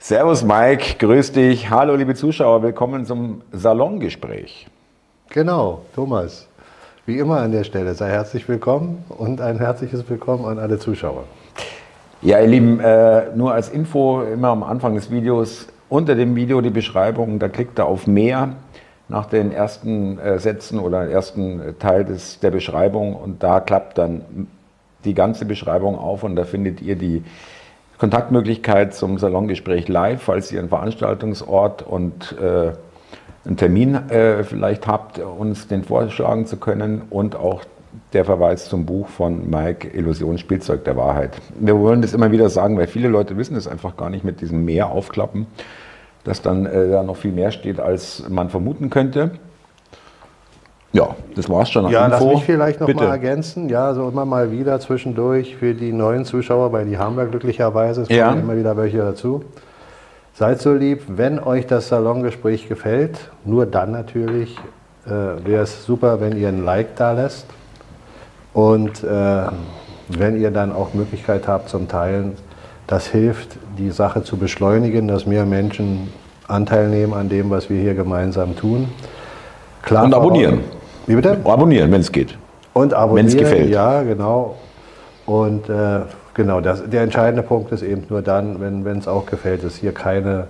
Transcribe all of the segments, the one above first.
Servus Mike, grüß dich. Hallo liebe Zuschauer, willkommen zum Salongespräch. Genau, Thomas. Wie immer an der Stelle, sei herzlich willkommen und ein herzliches Willkommen an alle Zuschauer. Ja, ihr Lieben, äh, nur als Info immer am Anfang des Videos unter dem Video die Beschreibung, da klickt ihr auf mehr nach den ersten äh, Sätzen oder ersten Teil des, der Beschreibung und da klappt dann die ganze Beschreibung auf und da findet ihr die Kontaktmöglichkeit zum Salongespräch live, falls ihr einen Veranstaltungsort und äh, einen Termin äh, vielleicht habt, uns den vorschlagen zu können und auch der Verweis zum Buch von Mike Illusion Spielzeug der Wahrheit. Wir wollen das immer wieder sagen, weil viele Leute wissen es einfach gar nicht mit diesem Mehr aufklappen, dass dann äh, da noch viel mehr steht, als man vermuten könnte. Ja, das war's schon. Ja, Info. lass mich vielleicht noch Bitte. mal ergänzen. Ja, so immer mal wieder zwischendurch für die neuen Zuschauer, weil die haben wir glücklicherweise, es kommen immer wieder welche dazu. Seid so lieb, wenn euch das Salongespräch gefällt, nur dann natürlich äh, wäre es super, wenn ihr ein Like da lässt. Und äh, wenn ihr dann auch Möglichkeit habt zum Teilen, das hilft, die Sache zu beschleunigen, dass mehr Menschen Anteil nehmen an dem, was wir hier gemeinsam tun. Klar und abonnieren. Wie bitte? Abonnieren, wenn es geht. Und abonnieren, wenn es gefällt. Ja, genau. Und äh, genau, das, der entscheidende Punkt ist eben nur dann, wenn es auch gefällt, ist hier keine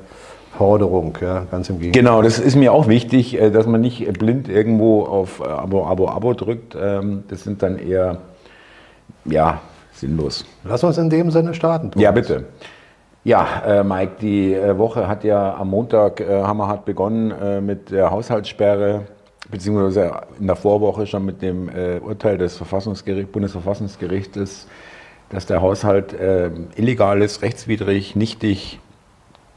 Forderung, ja, ganz im Gegenteil. Genau, das ist mir auch wichtig, äh, dass man nicht blind irgendwo auf äh, Abo, Abo, Abo drückt. Ähm, das sind dann eher, ja, sinnlos. Lass uns in dem Sinne starten. Thomas. Ja, bitte. Ja, äh, Mike, die äh, Woche hat ja am Montag äh, hammerhart begonnen äh, mit der Haushaltssperre beziehungsweise in der Vorwoche schon mit dem äh, Urteil des Verfassungsgericht, Bundesverfassungsgerichtes, dass der Haushalt äh, illegal ist, rechtswidrig, nichtig,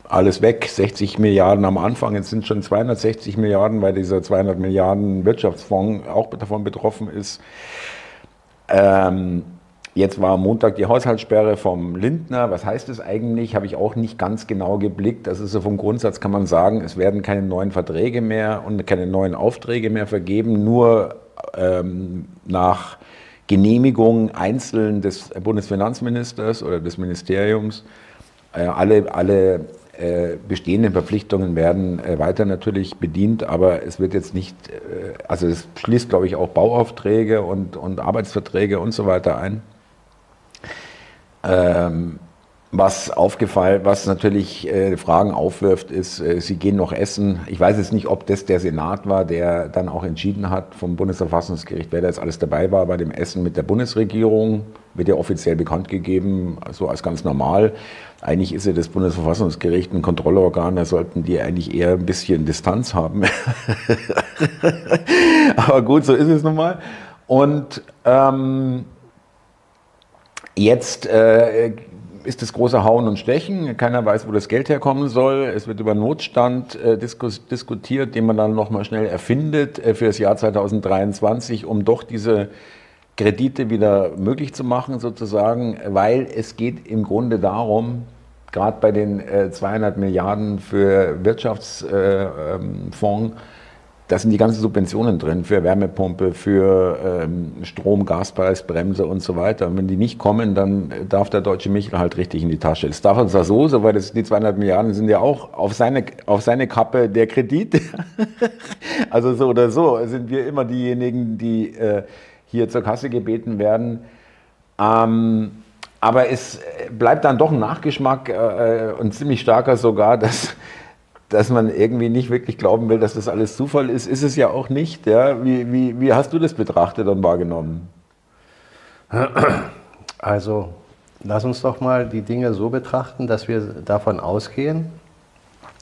alles weg, 60 Milliarden am Anfang, jetzt sind schon 260 Milliarden, weil dieser 200 Milliarden Wirtschaftsfonds auch davon betroffen ist. Ähm, Jetzt war Montag die Haushaltssperre vom Lindner. Was heißt das eigentlich? Habe ich auch nicht ganz genau geblickt. Das ist so vom Grundsatz kann man sagen, es werden keine neuen Verträge mehr und keine neuen Aufträge mehr vergeben, nur ähm, nach Genehmigung einzeln des Bundesfinanzministers oder des Ministeriums. Äh, alle alle äh, bestehenden Verpflichtungen werden äh, weiter natürlich bedient, aber es wird jetzt nicht, äh, also es schließt, glaube ich, auch Bauaufträge und, und Arbeitsverträge und so weiter ein. Ähm, was aufgefallen, was natürlich äh, Fragen aufwirft, ist, äh, Sie gehen noch essen. Ich weiß jetzt nicht, ob das der Senat war, der dann auch entschieden hat vom Bundesverfassungsgericht, wer da jetzt alles dabei war bei dem Essen mit der Bundesregierung. Wird ja offiziell bekannt gegeben, so als ganz normal. Eigentlich ist ja das Bundesverfassungsgericht ein Kontrollorgan, da sollten die eigentlich eher ein bisschen Distanz haben. Aber gut, so ist es nun mal. Und ähm, Jetzt äh, ist das große Hauen und Stechen. Keiner weiß, wo das Geld herkommen soll. Es wird über Notstand äh, diskus diskutiert, den man dann nochmal schnell erfindet äh, für das Jahr 2023, um doch diese Kredite wieder möglich zu machen, sozusagen, weil es geht im Grunde darum, gerade bei den 200 äh, Milliarden für Wirtschaftsfonds, da sind die ganzen Subventionen drin für Wärmepumpe, für ähm, Strom, Gaspreisbremse und so weiter. Und wenn die nicht kommen, dann darf der deutsche Michel halt richtig in die Tasche. Das darf er zwar so, so weil das, die 200 Milliarden sind ja auch auf seine, auf seine Kappe der Kredit. also so oder so sind wir immer diejenigen, die äh, hier zur Kasse gebeten werden. Ähm, aber es bleibt dann doch ein Nachgeschmack äh, äh und ziemlich starker sogar, dass dass man irgendwie nicht wirklich glauben will, dass das alles Zufall ist, ist es ja auch nicht. Ja? Wie, wie, wie hast du das betrachtet und wahrgenommen? Also, lass uns doch mal die Dinge so betrachten, dass wir davon ausgehen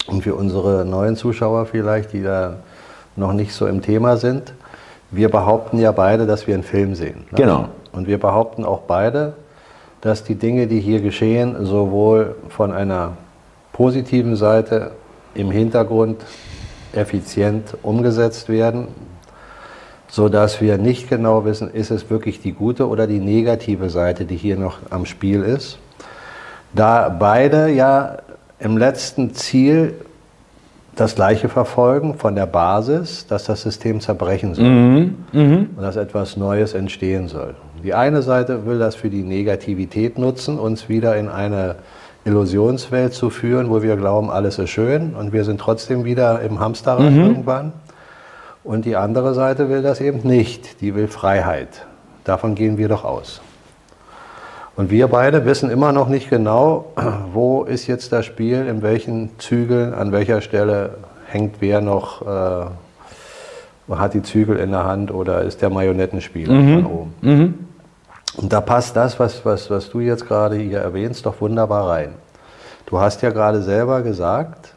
und für unsere neuen Zuschauer vielleicht, die da noch nicht so im Thema sind, wir behaupten ja beide, dass wir einen Film sehen. Ne? Genau. Und wir behaupten auch beide, dass die Dinge, die hier geschehen, sowohl von einer positiven Seite im Hintergrund effizient umgesetzt werden, sodass wir nicht genau wissen, ist es wirklich die gute oder die negative Seite, die hier noch am Spiel ist. Da beide ja im letzten Ziel das Gleiche verfolgen von der Basis, dass das System zerbrechen soll mhm. Mhm. und dass etwas Neues entstehen soll. Die eine Seite will das für die Negativität nutzen, uns wieder in eine Illusionswelt zu führen, wo wir glauben, alles ist schön und wir sind trotzdem wieder im Hamsterrad Mhm. irgendwann. Und die andere Seite will das eben nicht. Die will Freiheit. Davon gehen wir doch aus. Und wir beide wissen immer noch nicht genau, wo ist jetzt das Spiel, in welchen Zügeln, an welcher Stelle hängt wer noch, äh, hat die Zügel in der Hand oder ist der Marionettenspieler von oben. Und da passt das, was, was, was du jetzt gerade hier erwähnst, doch wunderbar rein. Du hast ja gerade selber gesagt,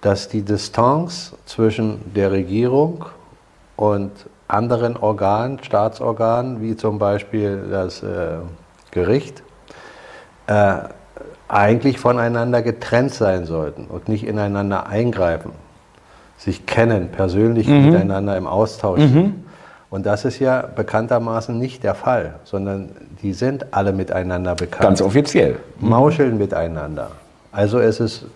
dass die Distanz zwischen der Regierung und anderen Organen, Staatsorganen, wie zum Beispiel das äh, Gericht, äh, eigentlich voneinander getrennt sein sollten und nicht ineinander eingreifen, sich kennen, persönlich miteinander im Austausch sind. Und das ist ja bekanntermaßen nicht der Fall, sondern die sind alle miteinander bekannt Ganz offiziell. mauscheln miteinander. Also es ist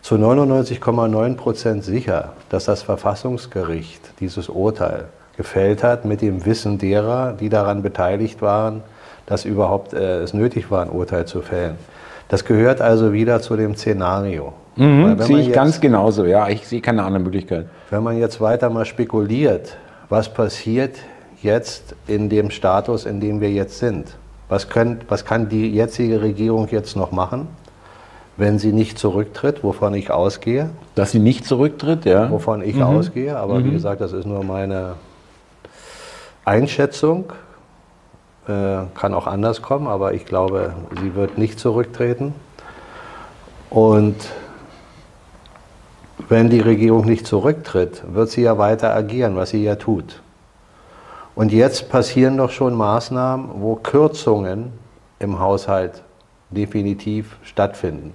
zu 99,9 Prozent sicher, dass das Verfassungsgericht dieses Urteil gefällt hat mit dem Wissen derer, die daran beteiligt waren, dass überhaupt äh, es nötig war, ein Urteil zu fällen. Das gehört also wieder zu dem Szenario. Mhm, sehe ich jetzt- ganz genauso. Ja, ich sehe keine andere Möglichkeit. wenn man jetzt weiter mal spekuliert, was passiert jetzt in dem Status, in dem wir jetzt sind? Was, können, was kann die jetzige Regierung jetzt noch machen, wenn sie nicht zurücktritt, wovon ich ausgehe? Dass sie nicht zurücktritt, ja. Wovon ich ausgehe, aber wie gesagt, das ist nur meine Einschätzung. Äh, kann auch anders kommen, aber ich glaube, sie wird nicht zurücktreten. Und wenn die Regierung nicht zurücktritt, wird sie ja weiter agieren, was sie ja tut. Und jetzt passieren doch schon Maßnahmen, wo Kürzungen im Haushalt definitiv stattfinden.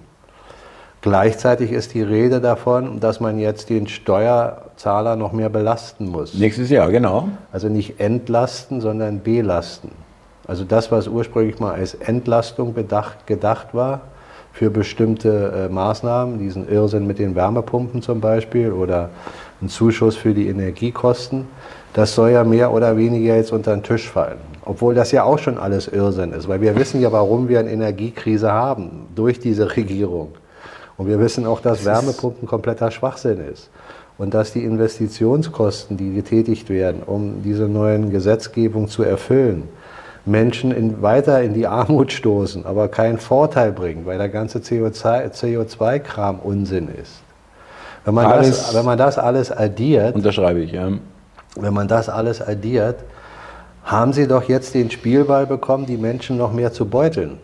Gleichzeitig ist die Rede davon, dass man jetzt den Steuerzahler noch mehr belasten muss. Nächstes Jahr, genau. Also nicht entlasten, sondern belasten. Also das, was ursprünglich mal als Entlastung bedacht, gedacht war für bestimmte äh, Maßnahmen, diesen Irrsinn mit den Wärmepumpen zum Beispiel oder ein Zuschuss für die Energiekosten, das soll ja mehr oder weniger jetzt unter den Tisch fallen. Obwohl das ja auch schon alles Irrsinn ist, weil wir wissen ja, warum wir eine Energiekrise haben durch diese Regierung. Und wir wissen auch, dass Wärmepumpen kompletter Schwachsinn ist. Und dass die Investitionskosten, die getätigt werden, um diese neuen Gesetzgebung zu erfüllen, Menschen in, weiter in die Armut stoßen, aber keinen Vorteil bringen, weil der ganze CO2-Kram Unsinn ist. Wenn man, Alles- das, wenn man das alles addiert, Unterschreibe ich, ja. wenn man das alles addiert, haben sie doch jetzt den Spielball bekommen, die Menschen noch mehr zu beuteln.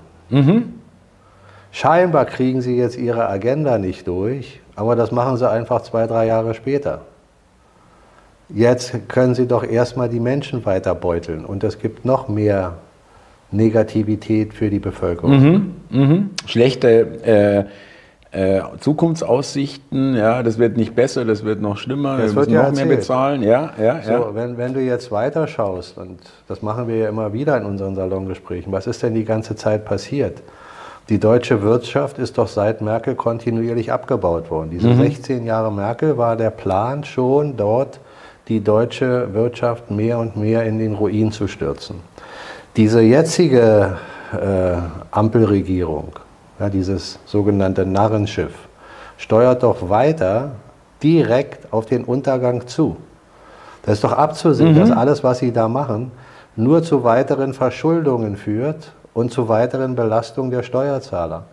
Scheinbar kriegen sie jetzt ihre Agenda nicht durch, aber das machen sie einfach zwei, drei Jahre später. Jetzt können sie doch erstmal die Menschen weiter beuteln und es gibt noch mehr Negativität für die Bevölkerung. Mhm. Schlechte äh, äh, Zukunftsaussichten, ja, das wird nicht besser, das wird noch schlimmer, Das wir wird müssen ja noch mehr erzählt. bezahlen, ja, ja, So, ja. wenn, wenn du jetzt weiter schaust, und das machen wir ja immer wieder in unseren Salongesprächen, was ist denn die ganze Zeit passiert? Die deutsche Wirtschaft ist doch seit Merkel kontinuierlich abgebaut worden. Diese 16 Jahre Merkel war der Plan schon dort, die deutsche Wirtschaft mehr und mehr in den Ruin zu stürzen. Diese jetzige äh, Ampelregierung, ja, dieses sogenannte Narrenschiff, steuert doch weiter direkt auf den Untergang zu. Das ist doch abzusehen, dass alles, was sie da machen, nur zu weiteren Verschuldungen führt und zu weiteren Belastungen der Steuerzahler.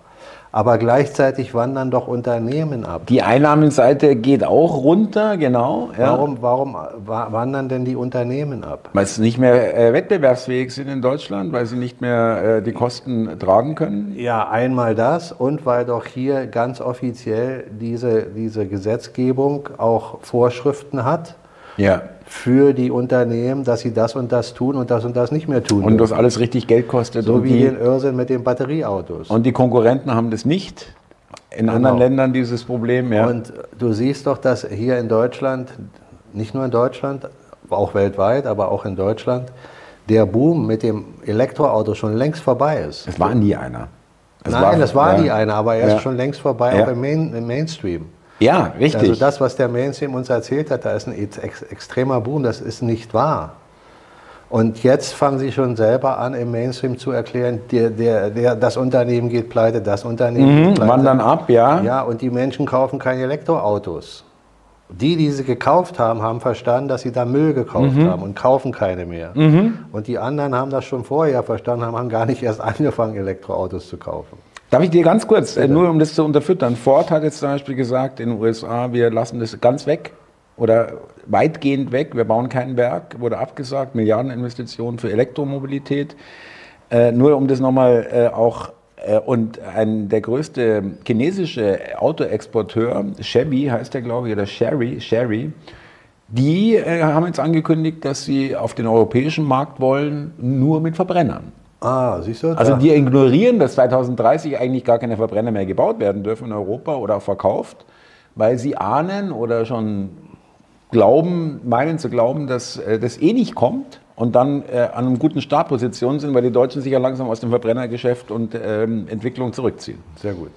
Aber gleichzeitig wandern doch Unternehmen ab. Die Einnahmenseite geht auch runter, genau. Ja. Warum, warum wa- wandern denn die Unternehmen ab? Weil sie nicht mehr äh, wettbewerbsfähig sind in Deutschland, weil sie nicht mehr äh, die Kosten tragen können. Ja, einmal das und weil doch hier ganz offiziell diese, diese Gesetzgebung auch Vorschriften hat Ja. Für die Unternehmen, dass sie das und das tun und das und das nicht mehr tun. Und das alles richtig Geld kostet. so wie die, den Irrsinn mit den Batterieautos. und die Konkurrenten haben das nicht. In anderen Ländern dieses Problem, ja. Und du siehst doch, dass hier in Deutschland, nicht nur in Deutschland, auch weltweit, aber auch in Deutschland, der Boom mit dem Elektroauto schon längst vorbei ist. es war nie einer. Es Nein, das war ja. nie einer, aber er Ja. ist schon längst vorbei, Ja. auch im, Main, im Mainstream. Ja, richtig. Also das, was der Mainstream uns erzählt hat, da ist ein ex extremer Boom, das ist nicht wahr. Und jetzt fangen sie schon selber an, im Mainstream zu erklären, der, der, der, das Unternehmen geht pleite, das Unternehmen Mhm, geht pleite. wandern ab, ja. Ja, und die Menschen kaufen keine Elektroautos. Die, die sie gekauft haben, haben verstanden, dass sie da Müll gekauft Mhm. haben und kaufen keine mehr. Und die anderen haben das schon vorher verstanden, haben gar nicht erst angefangen, Elektroautos zu kaufen. Darf ich dir ganz kurz, äh, nur um das zu unterfüttern, Ford hat jetzt zum Beispiel gesagt in den USA, wir lassen das ganz weg oder weitgehend weg, wir bauen keinen Werk, wurde abgesagt, Milliardeninvestitionen für Elektromobilität. Äh, nur um das nochmal äh, auch, äh, und ein, der größte chinesische Autoexporteur, Chevy heißt der glaube ich, oder Sherry, Sherry, die äh, haben jetzt angekündigt, dass sie auf den europäischen Markt wollen, nur mit Verbrennern. Ah, siehst du? Also die ignorieren, dass 2030 eigentlich gar keine Verbrenner mehr gebaut werden dürfen in Europa oder verkauft, weil sie ahnen oder schon glauben, meinen zu glauben, dass äh, das eh nicht kommt und dann äh, an einer guten Startposition sind, weil die Deutschen sich ja langsam aus dem Verbrennergeschäft und ähm, Entwicklung zurückziehen. Sehr gut.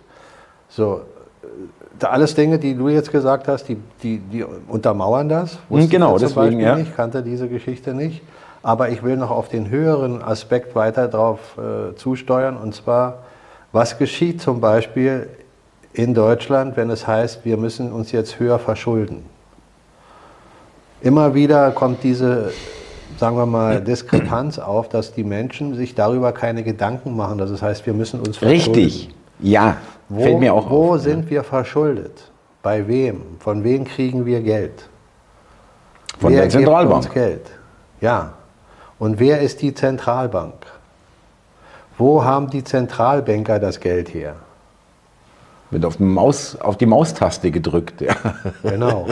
So, äh, alles Dinge, die du jetzt gesagt hast, die, die, die untermauern das. Wusste ich genau, jetzt zum deswegen, Beispiel ja. nicht, kannte diese Geschichte nicht. Aber ich will noch auf den höheren Aspekt weiter drauf äh, zusteuern. Und zwar, was geschieht zum Beispiel in Deutschland, wenn es heißt, wir müssen uns jetzt höher verschulden? Immer wieder kommt diese, sagen wir mal, Diskrepanz auf, dass die Menschen sich darüber keine Gedanken machen. Dass es heißt, wir müssen uns verschulden. Richtig, ja, Wo, fällt mir auch wo auf. sind wir verschuldet? Bei wem? Von wem kriegen wir Geld? Von wer der Zentralbank. Geld? Ja. Und wer ist die Zentralbank? Wo haben die Zentralbanker das Geld her? Wird auf, Maus, auf die Maustaste gedrückt. Ja. Genau.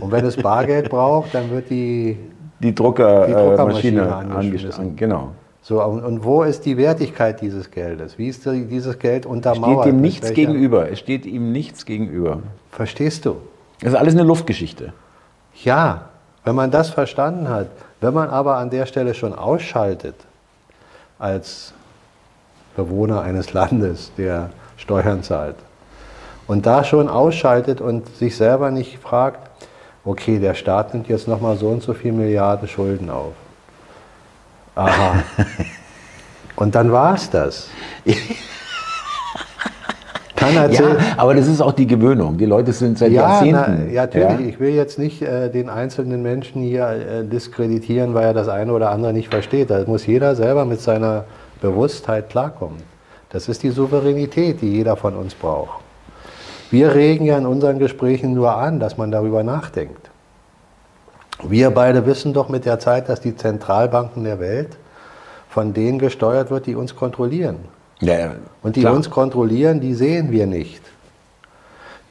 Und wenn es Bargeld braucht, dann wird die. Die, Drucker, Die äh, Druckermaschine Maschine angeschmissen. angeschlossen. Genau. So, und, wo ist die Wertigkeit dieses Geldes? Wie ist die, dieses Geld untermauert? Steht ihm nichts gegenüber. Es steht ihm nichts gegenüber. Verstehst du? Das ist alles eine Luftgeschichte. Ja, wenn man das verstanden hat, wenn man aber an der Stelle schon ausschaltet, als Bewohner eines Landes, der Steuern zahlt, und da schon ausschaltet und sich selber nicht fragt, okay, der Staat nimmt jetzt nochmal so und so viel Milliarden Schulden auf. Aha. Und dann war es das. Kann erzählen, Ja, aber das ist auch die Gewöhnung. Die Leute sind seit ja, na, Jahrzehnten. ja, natürlich. Ich will jetzt nicht äh, den einzelnen Menschen hier äh, diskreditieren, weil er das eine oder andere nicht versteht. Da muss jeder selber mit seiner Bewusstheit klarkommen. Das ist die Souveränität, die jeder von uns braucht. Wir regen ja in unseren Gesprächen nur an, dass man darüber nachdenkt. Wir beide wissen doch mit der Zeit, dass die Zentralbanken der Welt von denen gesteuert wird, die uns kontrollieren. Ja, Und die klar. uns kontrollieren, die sehen wir nicht.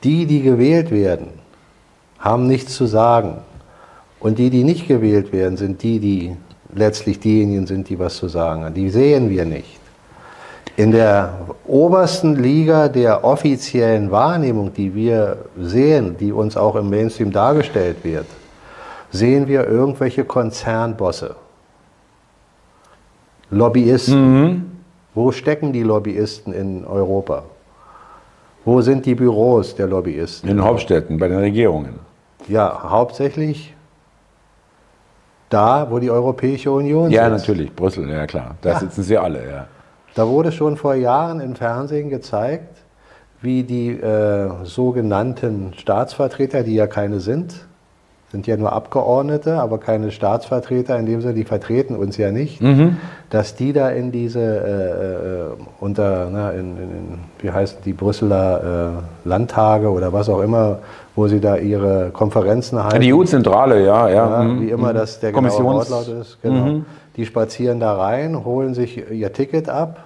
Die, die gewählt werden, haben nichts zu sagen. Und die, die nicht gewählt werden, sind die, die letztlich diejenigen sind, die was zu sagen haben. Die sehen wir nicht. In der obersten Liga der offiziellen Wahrnehmung, die wir sehen, die uns auch im Mainstream dargestellt wird, sehen wir irgendwelche Konzernbosse, Lobbyisten. Wo stecken die Lobbyisten in Europa? Wo sind die Büros der Lobbyisten? In den Hauptstädten, bei den Regierungen. Ja, hauptsächlich da, wo die Europäische Union Ja, sitzt. natürlich, Brüssel, ja klar. Da Ja. sitzen sie alle, ja. Da wurde schon vor Jahren im Fernsehen gezeigt, wie die äh, sogenannten Staatsvertreter, die ja keine sind, sind ja nur Abgeordnete, aber keine Staatsvertreter, in dem Sinne, die vertreten uns ja nicht, dass die da in diese, äh, äh, unter, na, in, in, wie heißt die Brüsseler äh, Landtage oder was auch immer, wo sie da ihre Konferenzen halten. Die EU-Zentrale, ja, ja. Ja, mhm. wie immer das der genaue Wortlaut ist. Genau. Die spazieren da rein, holen sich ihr Ticket ab,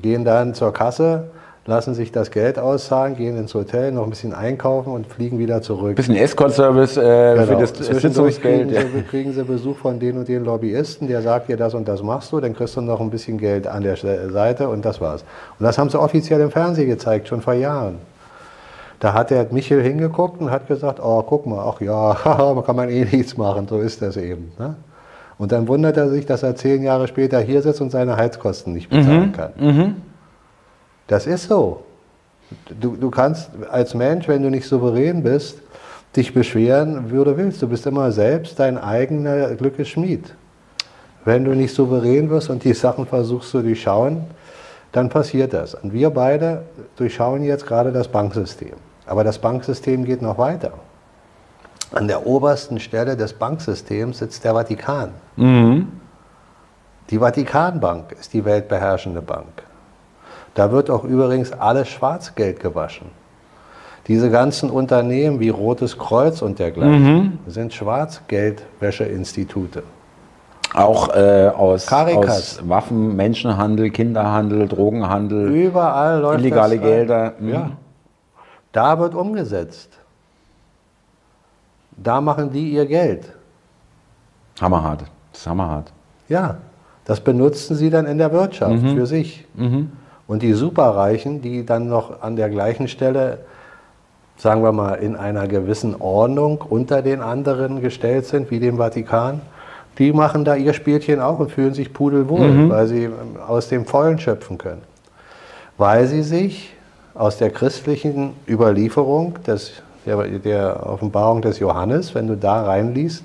gehen dann zur Kasse, lassen sich das Geld auszahlen, gehen ins Hotel, noch ein bisschen einkaufen und fliegen wieder zurück. Bisschen Escort-Service äh, für Genau. das Zwischendurch kriegen Sitzungsgeld. Ja. sie, kriegen sie Besuch von den und den Lobbyisten, der sagt dir das und das machst du, dann kriegst du noch ein bisschen Geld an der Seite und das war's. Und das haben sie offiziell im Fernsehen gezeigt, schon vor Jahren. Da hat der Michel hingeguckt und hat gesagt, oh, guck mal, ach ja, haha, kann man eh nichts machen, so ist das eben. Ne? Und dann wundert er sich, dass er zehn Jahre später hier sitzt und seine Heizkosten nicht bezahlen kann. Das ist so. Du, du kannst als Mensch, wenn du nicht souverän bist, dich beschweren, wie du willst. Du bist immer selbst dein eigener Glückesschmied. wenn du nicht souverän wirst und die Sachen versuchst zu durchschauen, dann passiert das. Und wir beide durchschauen jetzt gerade das Banksystem. Aber das Banksystem geht noch weiter. An der obersten Stelle des Banksystems sitzt der Vatikan. Mhm. Die Vatikanbank ist die weltbeherrschende Bank. Da wird auch übrigens alles Schwarzgeld gewaschen. Diese ganzen Unternehmen wie Rotes Kreuz und dergleichen mhm. sind Schwarzgeldwäscheinstitute. Auch äh, aus, aus, Waffen, Menschenhandel, Kinderhandel, Drogenhandel. Überall läuft illegale Gelder. Mhm. Ja. Da wird umgesetzt. Da machen die ihr Geld. Hammerhart. Das ist hammerhart. Ja, das benutzen sie dann in der Wirtschaft mhm. für sich. Mhm. Und die Superreichen, die dann noch an der gleichen Stelle, sagen wir mal, in einer gewissen Ordnung unter den anderen gestellt sind, wie dem Vatikan, die machen da ihr Spielchen auch und fühlen sich pudelwohl, mhm. weil sie aus dem Vollen schöpfen können. Weil sie sich aus der christlichen Überlieferung des, der, der Offenbarung des Johannes, wenn du da reinliest,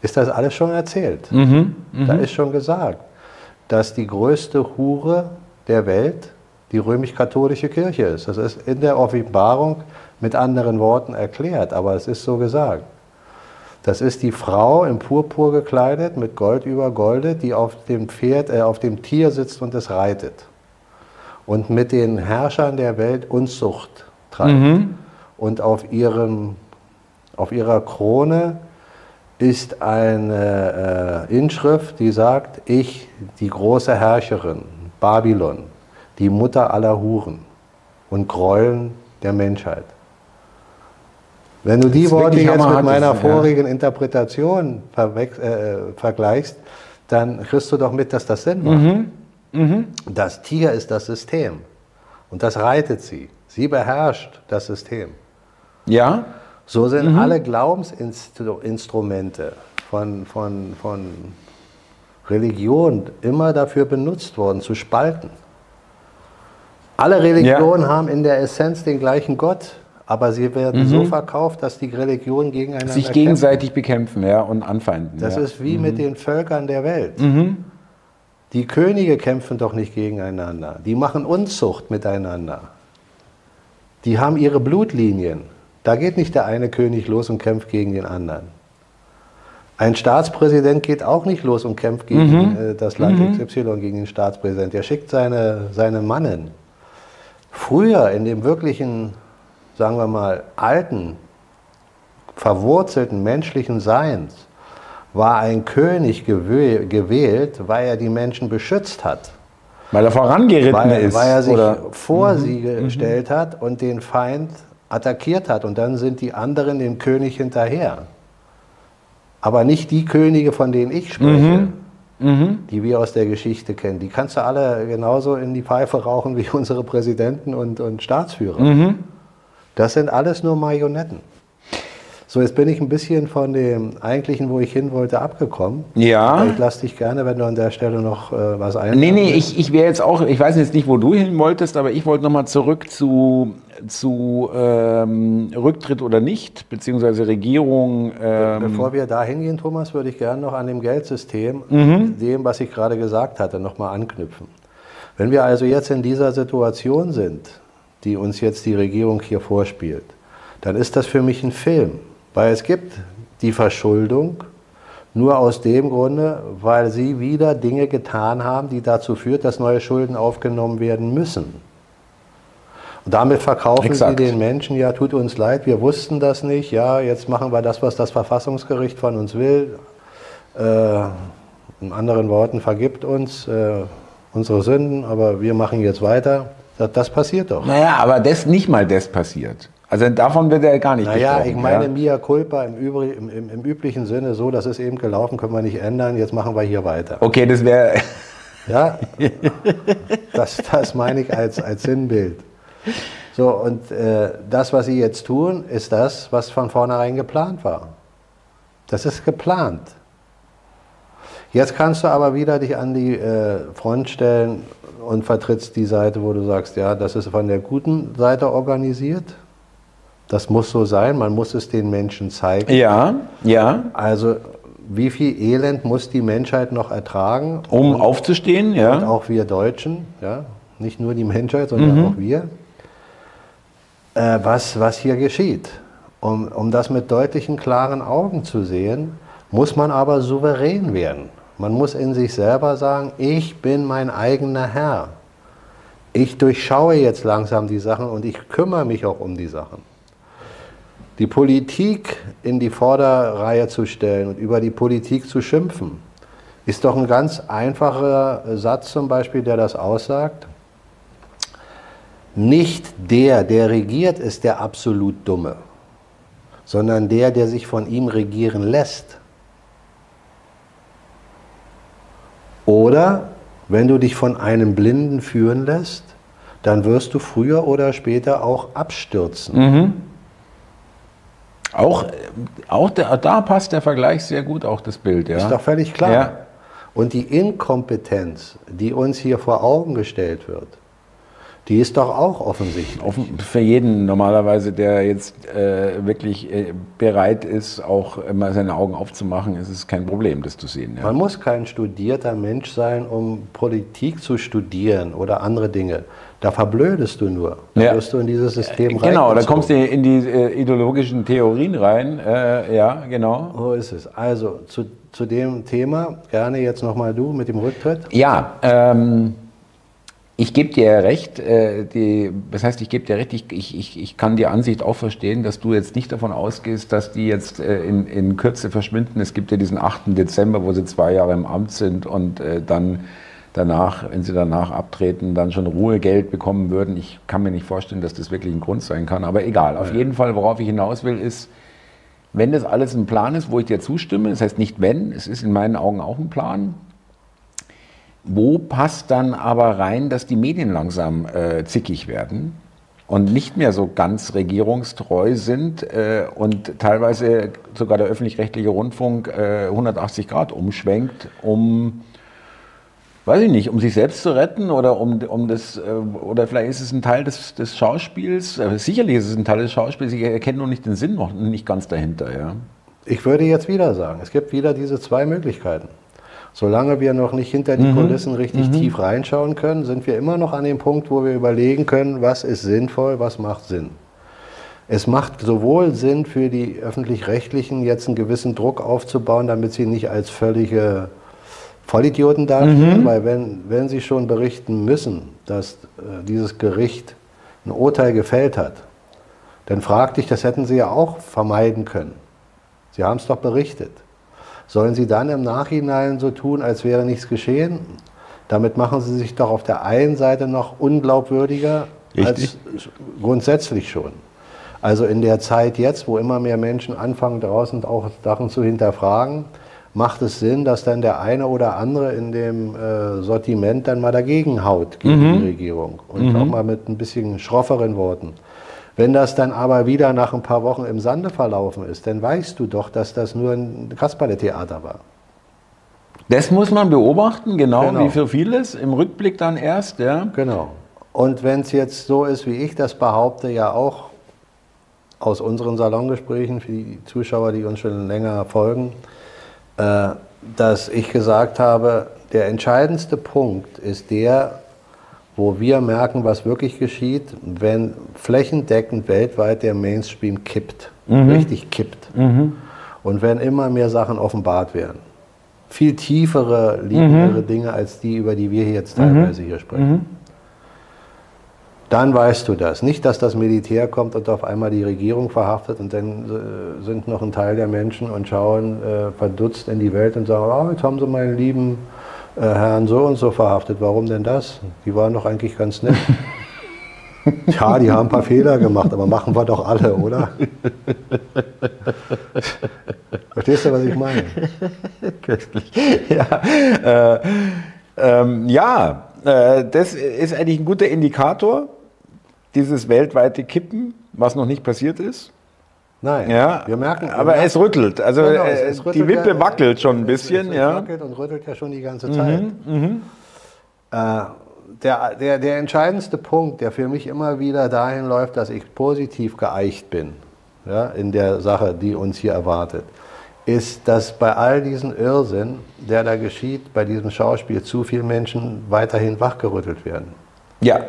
ist das alles schon erzählt. Mhm. Mhm. Da ist schon gesagt, dass die größte Hure der Welt die römisch-katholische Kirche ist. Das ist in der Offenbarung mit anderen Worten erklärt, aber es ist so gesagt. Das ist die Frau im Purpur gekleidet, mit Gold über Golde, die auf dem Pferd, äh, auf dem Tier sitzt und es reitet. Und mit den Herrschern der Welt Unzucht treibt. Mhm. Und auf, ihrem, auf ihrer Krone ist eine äh, Inschrift, die sagt, ich, die große Herrscherin, Babylon, die Mutter aller Huren und Gräueln der Menschheit. Wenn du die Worte jetzt mit meiner das, vorigen ja. Interpretation äh, vergleichst, dann kriegst du doch mit, dass das Sinn macht. Mhm. Mhm. Das Tier ist das System und das reitet sie. Sie beherrscht das System. Ja. So sind mhm. alle Glaubensinstrumente von, von, von Religion immer dafür benutzt worden, zu spalten. Alle Religionen ja. haben in der Essenz den gleichen Gott, aber sie werden mhm. so verkauft, dass die Religionen gegeneinander sich gegenseitig kämpfen. bekämpfen ja, und anfeinden. Das ja. ist wie mhm. mit den Völkern der Welt. Mhm. Die Könige kämpfen doch nicht gegeneinander. Die machen Unzucht miteinander. Die haben ihre Blutlinien. Da geht nicht der eine König los und kämpft gegen den anderen. Ein Staatspräsident geht auch nicht los und kämpft gegen mhm. Äh, das Land mhm. XY, gegen den Staatspräsident. Er schickt seine, seine Mannen. Früher in dem wirklichen sagen wir mal, alten, verwurzelten menschlichen Seins war ein König gewählt, weil er die Menschen beschützt hat. Weil er vorangeritten weil, ist. Weil er sich oder? vor mhm. sie mhm. gestellt hat und den Feind attackiert hat. Und dann sind die anderen dem König hinterher. Aber nicht die Könige, von denen ich spreche, mhm. Mhm. die wir aus der Geschichte kennen. Die kannst du alle genauso in die Pfeife rauchen wie unsere Präsidenten und, und Staatsführer. Mhm. Das sind alles nur Marionetten. So, jetzt bin ich ein bisschen von dem eigentlichen, wo ich hin wollte, abgekommen. Ja. Ich lasse dich gerne, wenn du an der Stelle noch äh, was ein. Nee, nee, ich, ich wäre jetzt auch, ich weiß jetzt nicht, wo du hin wolltest, aber ich wollte nochmal zurück zu, zu ähm, Rücktritt oder nicht, beziehungsweise Regierung. Ähm Bevor wir da hingehen, Thomas, würde ich gerne noch an dem Geldsystem, mhm. dem, was ich gerade gesagt hatte, nochmal anknüpfen. Wenn wir also jetzt in dieser Situation sind, die uns jetzt die Regierung hier vorspielt, dann ist das für mich ein Film. Weil es gibt die Verschuldung nur aus dem Grunde, weil sie wieder Dinge getan haben, die dazu führt, dass neue Schulden aufgenommen werden müssen. Und damit verkaufen Exakt. sie den Menschen, ja, tut uns leid, wir wussten das nicht, ja, jetzt machen wir das, was das Verfassungsgericht von uns will. Äh, in anderen Worten, vergibt uns äh, unsere Sünden, aber wir machen jetzt weiter. Das, das passiert doch. Naja, aber das nicht mal das passiert. Also davon wird er gar nicht Naja, ich meine ja? Mia Culpa im, Übrig, im, im, im, üblichen Sinne so, das ist eben gelaufen, können wir nicht ändern, jetzt machen wir hier weiter. Okay, das wäre... Ja, das, das meine ich als, als Sinnbild. So, und äh, das, was Sie jetzt tun, ist das, was von vornherein geplant war. Das ist geplant. Jetzt kannst du aber wieder dich an die äh, Front stellen und vertrittst die Seite, wo du sagst, ja, das ist von der guten Seite organisiert. Das muss so sein, man muss es den Menschen zeigen. Ja, ja. Also wie viel Elend muss die Menschheit noch ertragen? Um und, aufzustehen, ja. Und auch wir Deutschen, ja. Nicht nur die Menschheit, sondern mhm. auch wir. Äh, was, was hier geschieht. Um, um das mit deutlichen, klaren Augen zu sehen, muss man aber souverän werden. Man muss in sich selber sagen, ich bin mein eigener Herr. Ich durchschaue jetzt langsam die Sachen und ich kümmere mich auch um die Sachen. Die Politik in die Vorderreihe zu stellen und über die Politik zu schimpfen, ist doch ein ganz einfacher Satz zum Beispiel, der das aussagt. Nicht der, der regiert, ist der absolut Dumme, sondern der, der sich von ihm regieren lässt. Oder wenn du dich von einem Blinden führen lässt, dann wirst du früher oder später auch abstürzen. Mhm. Auch, auch der, da passt der Vergleich sehr gut, auch das Bild. Ja. Ist doch völlig klar. Ja. Und die Inkompetenz, die uns hier vor Augen gestellt wird, die ist doch auch offensichtlich. Offen, für jeden normalerweise, der jetzt äh, wirklich äh, bereit ist, auch mal seine Augen aufzumachen, ist es kein Problem, das zu sehen. Ja. Man muss kein studierter Mensch sein, um Politik zu studieren oder andere Dinge. Da verblödest du nur. Da ja. wirst du in dieses System rein. Genau, da kommst du in die äh, ideologischen Theorien rein. Äh, ja, genau. So ist es. Also zu, zu dem Thema gerne jetzt nochmal du mit dem Rücktritt. Ja, ähm, ich gebe dir recht, äh, die, das heißt, ich gebe dir recht, ich, ich, ich kann die Ansicht auch verstehen, dass du jetzt nicht davon ausgehst, dass die jetzt äh, in, in Kürze verschwinden. Es gibt ja diesen 8. Dezember, wo sie zwei Jahre im Amt sind und äh, dann danach, wenn sie danach abtreten, dann schon Ruhegeld bekommen würden. Ich kann mir nicht vorstellen, dass das wirklich ein Grund sein kann, aber egal. Auf jeden Fall, worauf ich hinaus will, ist, wenn das alles ein Plan ist, wo ich dir zustimme, das heißt nicht wenn, es ist in meinen Augen auch ein Plan, wo passt dann aber rein, dass die Medien langsam äh, zickig werden und nicht mehr so ganz regierungstreu sind äh, und teilweise sogar der öffentlich-rechtliche Rundfunk äh, 180 Grad umschwenkt, um weiß ich nicht, um sich selbst zu retten oder um, um das, äh, oder vielleicht ist es ein Teil des, des Schauspiels. Äh, sicherlich ist es ein Teil des Schauspiels, ich erkenne nur nicht den Sinn noch nicht ganz dahinter, ja. Ich würde jetzt wieder sagen, es gibt wieder diese zwei Möglichkeiten. Solange wir noch nicht hinter die mhm. Kulissen richtig mhm. tief reinschauen können, sind wir immer noch an dem Punkt, wo wir überlegen können, was ist sinnvoll, was macht Sinn. Es macht sowohl Sinn für die öffentlich-rechtlichen, jetzt einen gewissen Druck aufzubauen, damit sie nicht als völlige Vollidioten dastehen, mhm. weil wenn, wenn sie schon berichten müssen, dass äh, dieses Gericht ein Urteil gefällt hat, dann frag dich, das hätten sie ja auch vermeiden können. Sie haben es doch berichtet. Sollen Sie dann im Nachhinein so tun, als wäre nichts geschehen? Damit machen Sie sich doch auf der einen Seite noch unglaubwürdiger Richtig. als grundsätzlich schon. Also in der Zeit jetzt, wo immer mehr Menschen anfangen, draußen auch Sachen zu hinterfragen, macht es Sinn, dass dann der eine oder andere in dem äh, Sortiment dann mal dagegen haut gegen mhm. die Regierung und mhm. auch mal mit ein bisschen schrofferen Worten. Wenn das dann aber wieder nach ein paar Wochen im Sande verlaufen ist, dann weißt du doch, dass das nur ein Kasperle-Theater war. Das muss man beobachten, genau, genau, wie für vieles, im Rückblick dann erst, ja. Genau. Und wenn es jetzt so ist, wie ich das behaupte, ja auch aus unseren Salongesprächen, für die Zuschauer, die uns schon länger folgen, äh, dass ich gesagt habe, der entscheidendste Punkt ist der, wo wir merken, was wirklich geschieht, wenn flächendeckend weltweit der Mainstream kippt, mhm. richtig kippt. Mhm. Und wenn immer mehr Sachen offenbart werden. Viel tiefere, liebendere mhm. Dinge als die, über die wir jetzt teilweise hier sprechen. Mhm. Dann weißt du das. Nicht, dass das Militär kommt und auf einmal die Regierung verhaftet und dann äh, sind noch ein Teil der Menschen und schauen äh, verdutzt in die Welt und sagen, oh, jetzt haben sie meinen lieben Herrn so und so verhaftet. Warum denn das? Die waren doch eigentlich ganz nett. ja, die haben ein paar Fehler gemacht, aber machen wir doch alle, oder? Verstehst du, was ich meine? Köstlich. Ja, äh, ähm, ja äh, das ist eigentlich ein guter Indikator, dieses weltweite Kippen, was noch nicht passiert ist. Nein, ja, wir merken. Aber wir merken, es rüttelt. Also genau, es, es rüttelt die Wippe ja, wackelt schon ein bisschen. Es, es ja. wackelt und rüttelt ja schon die ganze Zeit. Mhm, mhm. äh, der, der, der entscheidendste Punkt, der für mich immer wieder dahin läuft, dass ich positiv geeicht bin ja, in der Sache, die uns hier erwartet, ist, dass bei all diesem Irrsinn, der da geschieht, bei diesem Schauspiel zu viele Menschen weiterhin wachgerüttelt werden. Ja,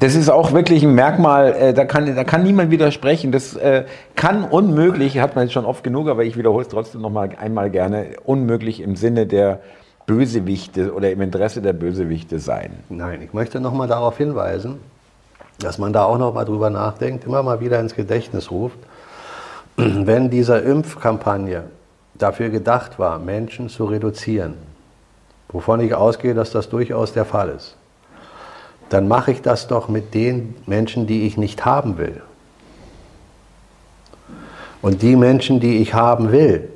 das ist auch wirklich ein Merkmal, äh, da, kann, da kann niemand widersprechen. Das äh, kann unmöglich, hat man jetzt schon oft genug, aber ich wiederhole es trotzdem noch mal einmal gerne, unmöglich im Sinne der Bösewichte oder im Interesse der Bösewichte sein. Nein, ich möchte noch mal darauf hinweisen, dass man da auch noch mal drüber nachdenkt, immer mal wieder ins Gedächtnis ruft, wenn diese Impfkampagne dafür gedacht war, Menschen zu reduzieren, wovon ich ausgehe, dass das durchaus der Fall ist, dann mache ich das doch mit den Menschen, die ich nicht haben will. Und die Menschen, die ich haben will,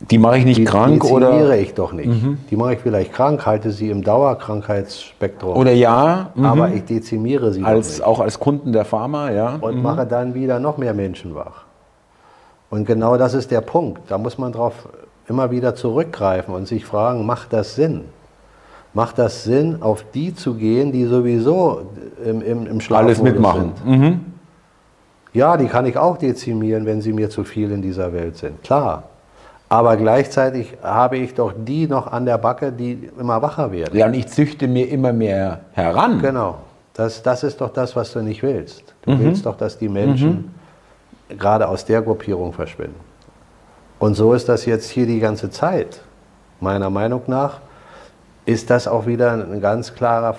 die mache ich nicht die krank oder? Die ich doch nicht. Mhm. Die mache ich vielleicht krank, halte sie im Dauerkrankheitsspektrum. Oder ja. Mhm. Aber ich dezimiere sie als, Auch als Kunden der Pharma, ja. Und mhm. mache dann wieder noch mehr Menschen wach. Und genau das ist der Punkt. Da muss man drauf immer wieder zurückgreifen und sich fragen, macht das Sinn? Macht das Sinn, auf die zu gehen, die sowieso im, im, im Schlaf Alles mitmachen. sind? Mhm. Ja, die kann ich auch dezimieren, wenn sie mir zu viel in dieser Welt sind. Klar. Aber gleichzeitig habe ich doch die noch an der Backe, die immer wacher werden. Ja, und ich züchte mir immer mehr heran. Genau. Das, das ist doch das, was du nicht willst. Du mhm. willst doch, dass die Menschen mhm. gerade aus der Gruppierung verschwinden. Und so ist das jetzt hier die ganze Zeit. Meiner Meinung nach ist das auch wieder ein ganz klarer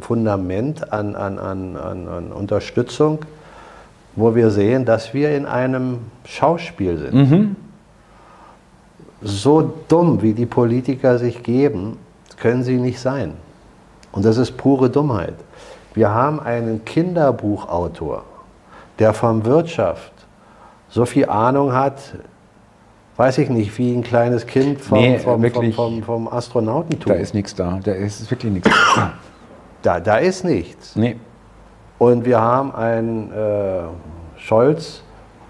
Fundament an, an, an, an Unterstützung, wo wir sehen, dass wir in einem Schauspiel sind. Mhm. So dumm, wie die Politiker sich geben, können sie nicht sein. Und das ist pure Dummheit. Wir haben einen Kinderbuchautor, der von Wirtschaft so viel Ahnung hat, weiß ich nicht, wie ein kleines Kind vom, nee, vom, wirklich, vom, vom, vom Astronautentum. Da ist nichts da, da ist wirklich nichts da. Da, da ist nichts. Nee. Und wir haben einen äh, Scholz,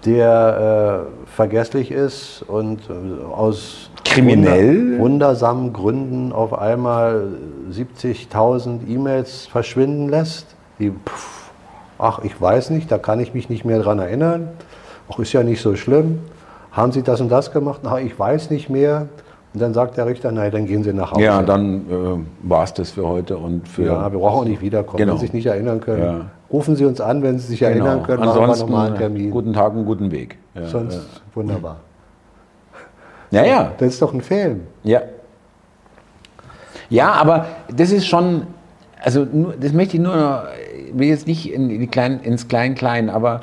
der äh, vergesslich ist und äh, aus kriminell wunder, wundersamen Gründen auf einmal 70.000 E-Mails verschwinden lässt. Die, pff, ach, ich weiß nicht, da kann ich mich nicht mehr dran erinnern. Ach, ist ja nicht so schlimm. Haben Sie das und das gemacht? Ach, ich weiß nicht mehr. Und dann sagt der Richter, nein, dann gehen Sie nach Hause. Ja, dann äh, war es das für heute und für. Ja, wir brauchen auch nicht wiederkommen, genau. wenn Sie sich nicht erinnern können. Ja. Rufen Sie uns an, wenn Sie sich genau. erinnern können, Ansonsten, machen wir nochmal einen Termin. Guten Tag und guten Weg. Ja, Sonst ja. wunderbar. Ja, ja. Das ist doch ein Film. Ja. Ja, aber das ist schon, also das möchte ich nur, ich will jetzt nicht in die kleinen, ins Klein-Klein, aber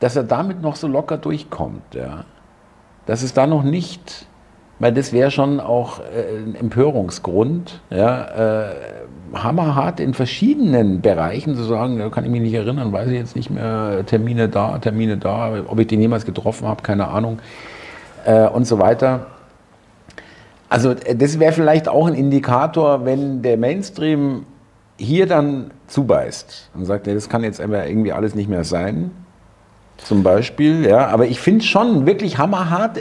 dass er damit noch so locker durchkommt, ja. Dass es da noch nicht weil das wäre schon auch äh, ein Empörungsgrund, ja, äh, hammerhart in verschiedenen Bereichen zu sagen, da kann ich mich nicht erinnern, weiß ich jetzt nicht mehr, Termine da, Termine da, ob ich den jemals getroffen habe, keine Ahnung äh, und so weiter. Also äh, das wäre vielleicht auch ein Indikator, wenn der Mainstream hier dann zubeißt und sagt, das kann jetzt irgendwie alles nicht mehr sein, zum Beispiel, ja, aber ich finde es schon wirklich hammerhart, äh,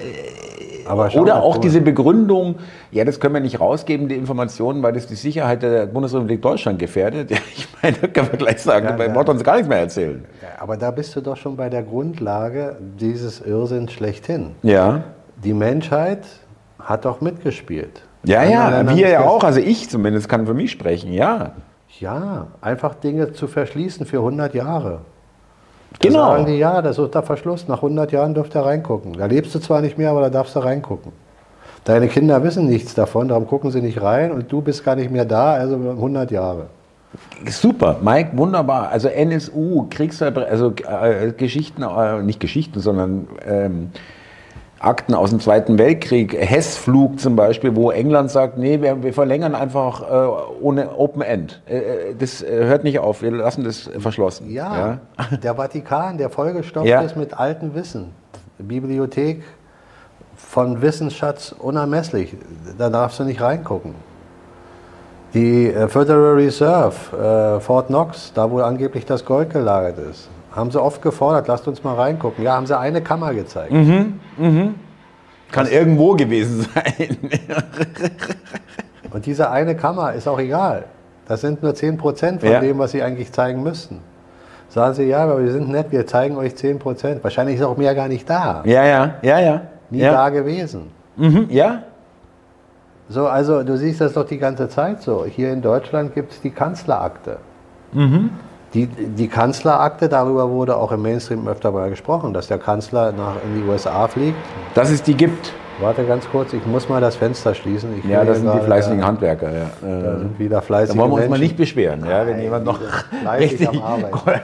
oder auch diese Begründung, ja, das können wir nicht rausgeben, die Informationen, weil das die Sicherheit der Bundesrepublik Deutschland gefährdet. Ja, ich meine, da können wir gleich sagen, ja, bei ja. uns gar nichts mehr erzählen. Ja, aber da bist du doch schon bei der Grundlage dieses Irrsinns schlechthin. Ja. Die Menschheit hat doch mitgespielt. Ja, ja, wir ja auch, also ich zumindest kann für mich sprechen, ja. Ja, einfach Dinge zu verschließen für 100 Jahre. Genau. Da sagen die, ja, das ist unter Verschluss, nach 100 Jahren dürft ihr reingucken. Da lebst du zwar nicht mehr, aber da darfst du reingucken. Deine Kinder wissen nichts davon, darum gucken sie nicht rein und du bist gar nicht mehr da, also 100 Jahre. Super, Mike, wunderbar. Also NSU, Kriegsverbrechen, also äh, Geschichten, äh, nicht Geschichten, sondern ähm, Akten aus dem Zweiten Weltkrieg, Hessflug zum Beispiel, wo England sagt, nee, wir, wir verlängern einfach äh, ohne Open End. Äh, äh das äh, hört nicht auf, wir lassen das verschlossen. Ja, ja? der Vatikan, der vollgestopft ja. ist mit altem Wissen. Bibliothek von Wissensschatz unermesslich. Da darfst du nicht reingucken. Die äh, Federal Reserve, äh, Fort Knox, da wo angeblich das Gold gelagert ist, haben sie oft gefordert, lasst uns mal reingucken. Ja, haben sie eine Kammer gezeigt. Mhm, mhm. Kann das irgendwo gewesen sein. Und diese eine Kammer ist auch egal. Das sind nur 10% von ja. dem, was sie eigentlich zeigen müssten. Sagen sie, ja, aber wir sind nett, wir zeigen euch 10%. Wahrscheinlich ist auch mehr gar nicht da. Ja, ja, ja, ja. nie Ja. da gewesen. Mhm, ja? So, also du siehst das doch die ganze Zeit so. Hier in Deutschland gibt es die Kanzlerakte. Die, die Kanzlerakte, darüber wurde auch im Mainstream öfter mal gesprochen, dass der Kanzler nach in die USA fliegt. Dass es die gibt. Warte ganz kurz, ich muss mal das Fenster schließen. Ich Ja, das sind die fleißigen Handwerker. Ja. Da Äh, sind wieder fleißige Da wollen wir uns mal Menschen. nicht beschweren, ja, wenn jemand noch fleißig richtig. am Arbeiten.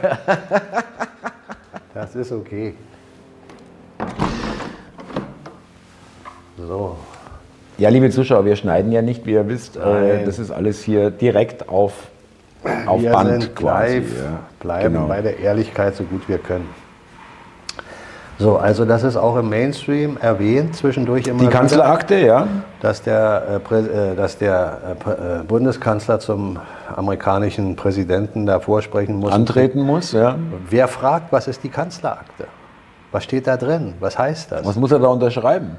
Das ist okay. So, Ja, liebe Zuschauer, wir schneiden ja nicht, wie ihr wisst. Äh, Nein. das ist alles hier direkt auf, auf wir Band sind quasi. live, ja. bleiben Genau. bei der Ehrlichkeit so gut wir können. So, also das ist auch im Mainstream erwähnt, zwischendurch immer Die wieder, Kanzlerakte, ja. dass der, äh, äh, dass der äh, äh, Bundeskanzler zum amerikanischen Präsidenten da vorsprechen muss. Antreten muss, ja. Wer fragt, was ist die Kanzlerakte? Was steht da drin? Was heißt das? Was muss er da unterschreiben?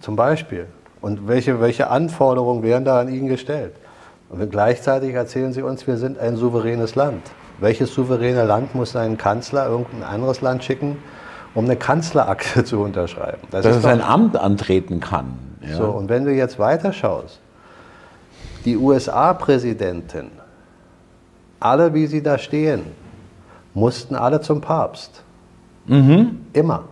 Zum Beispiel. Und welche, welche Anforderungen werden da an ihn gestellt? Und gleichzeitig erzählen sie uns, wir sind ein souveränes Land. Welches souveräne Land muss seinen Kanzler irgendein anderes Land schicken, um eine Kanzlerakte zu unterschreiben? Das Dass er sein Amt antreten kann. Ja. so, und wenn du jetzt weiterschaust, die USA-Präsidentin, alle wie sie da stehen, mussten alle zum Papst. Immer.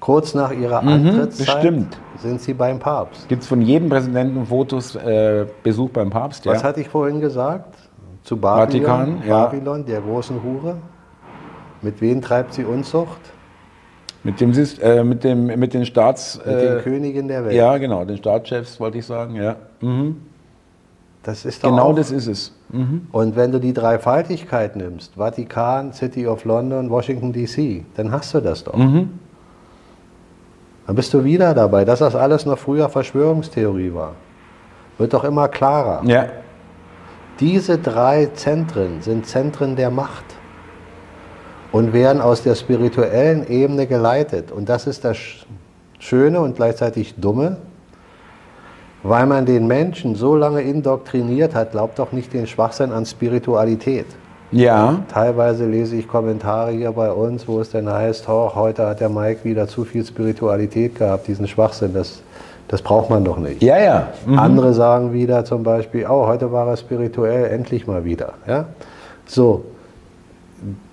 Kurz nach ihrer Antrittszeit bestimmt. Sind sie beim Papst. Gibt es von jedem Präsidenten Fotos äh, Besuch beim Papst? Ja. Was hatte ich vorhin gesagt? Zu Babylon, Vatikan, ja. Babylon, der großen Hure. Mit wem treibt sie Unzucht? mit, dem, äh, mit, dem, mit den Staats... Mit äh, den Königen der Welt. ja, genau, den Staatschefs wollte ich sagen, ja. Das ist doch Genau auch, das ist es. Und wenn du die Dreifaltigkeit nimmst, Vatikan, City of London, Washington DC, dann hast du das doch. Mhm. Dann bist du wieder dabei, dass das alles noch früher Verschwörungstheorie war. Wird doch immer klarer. Ja. Diese drei Zentren sind Zentren der Macht und werden aus der spirituellen Ebene geleitet. Und das ist das Sch- Schöne und gleichzeitig Dumme, weil man den Menschen so lange indoktriniert hat, glaubt doch nicht den Schwachsinn an Spiritualität. Ja. Teilweise lese ich Kommentare hier bei uns, wo es dann heißt, "Oh, heute hat der Mike wieder zu viel Spiritualität gehabt, diesen Schwachsinn, das, das braucht man doch nicht. Ja, ja. Mhm. Andere sagen wieder zum Beispiel, oh, heute war er spirituell, endlich mal wieder. Ja? So,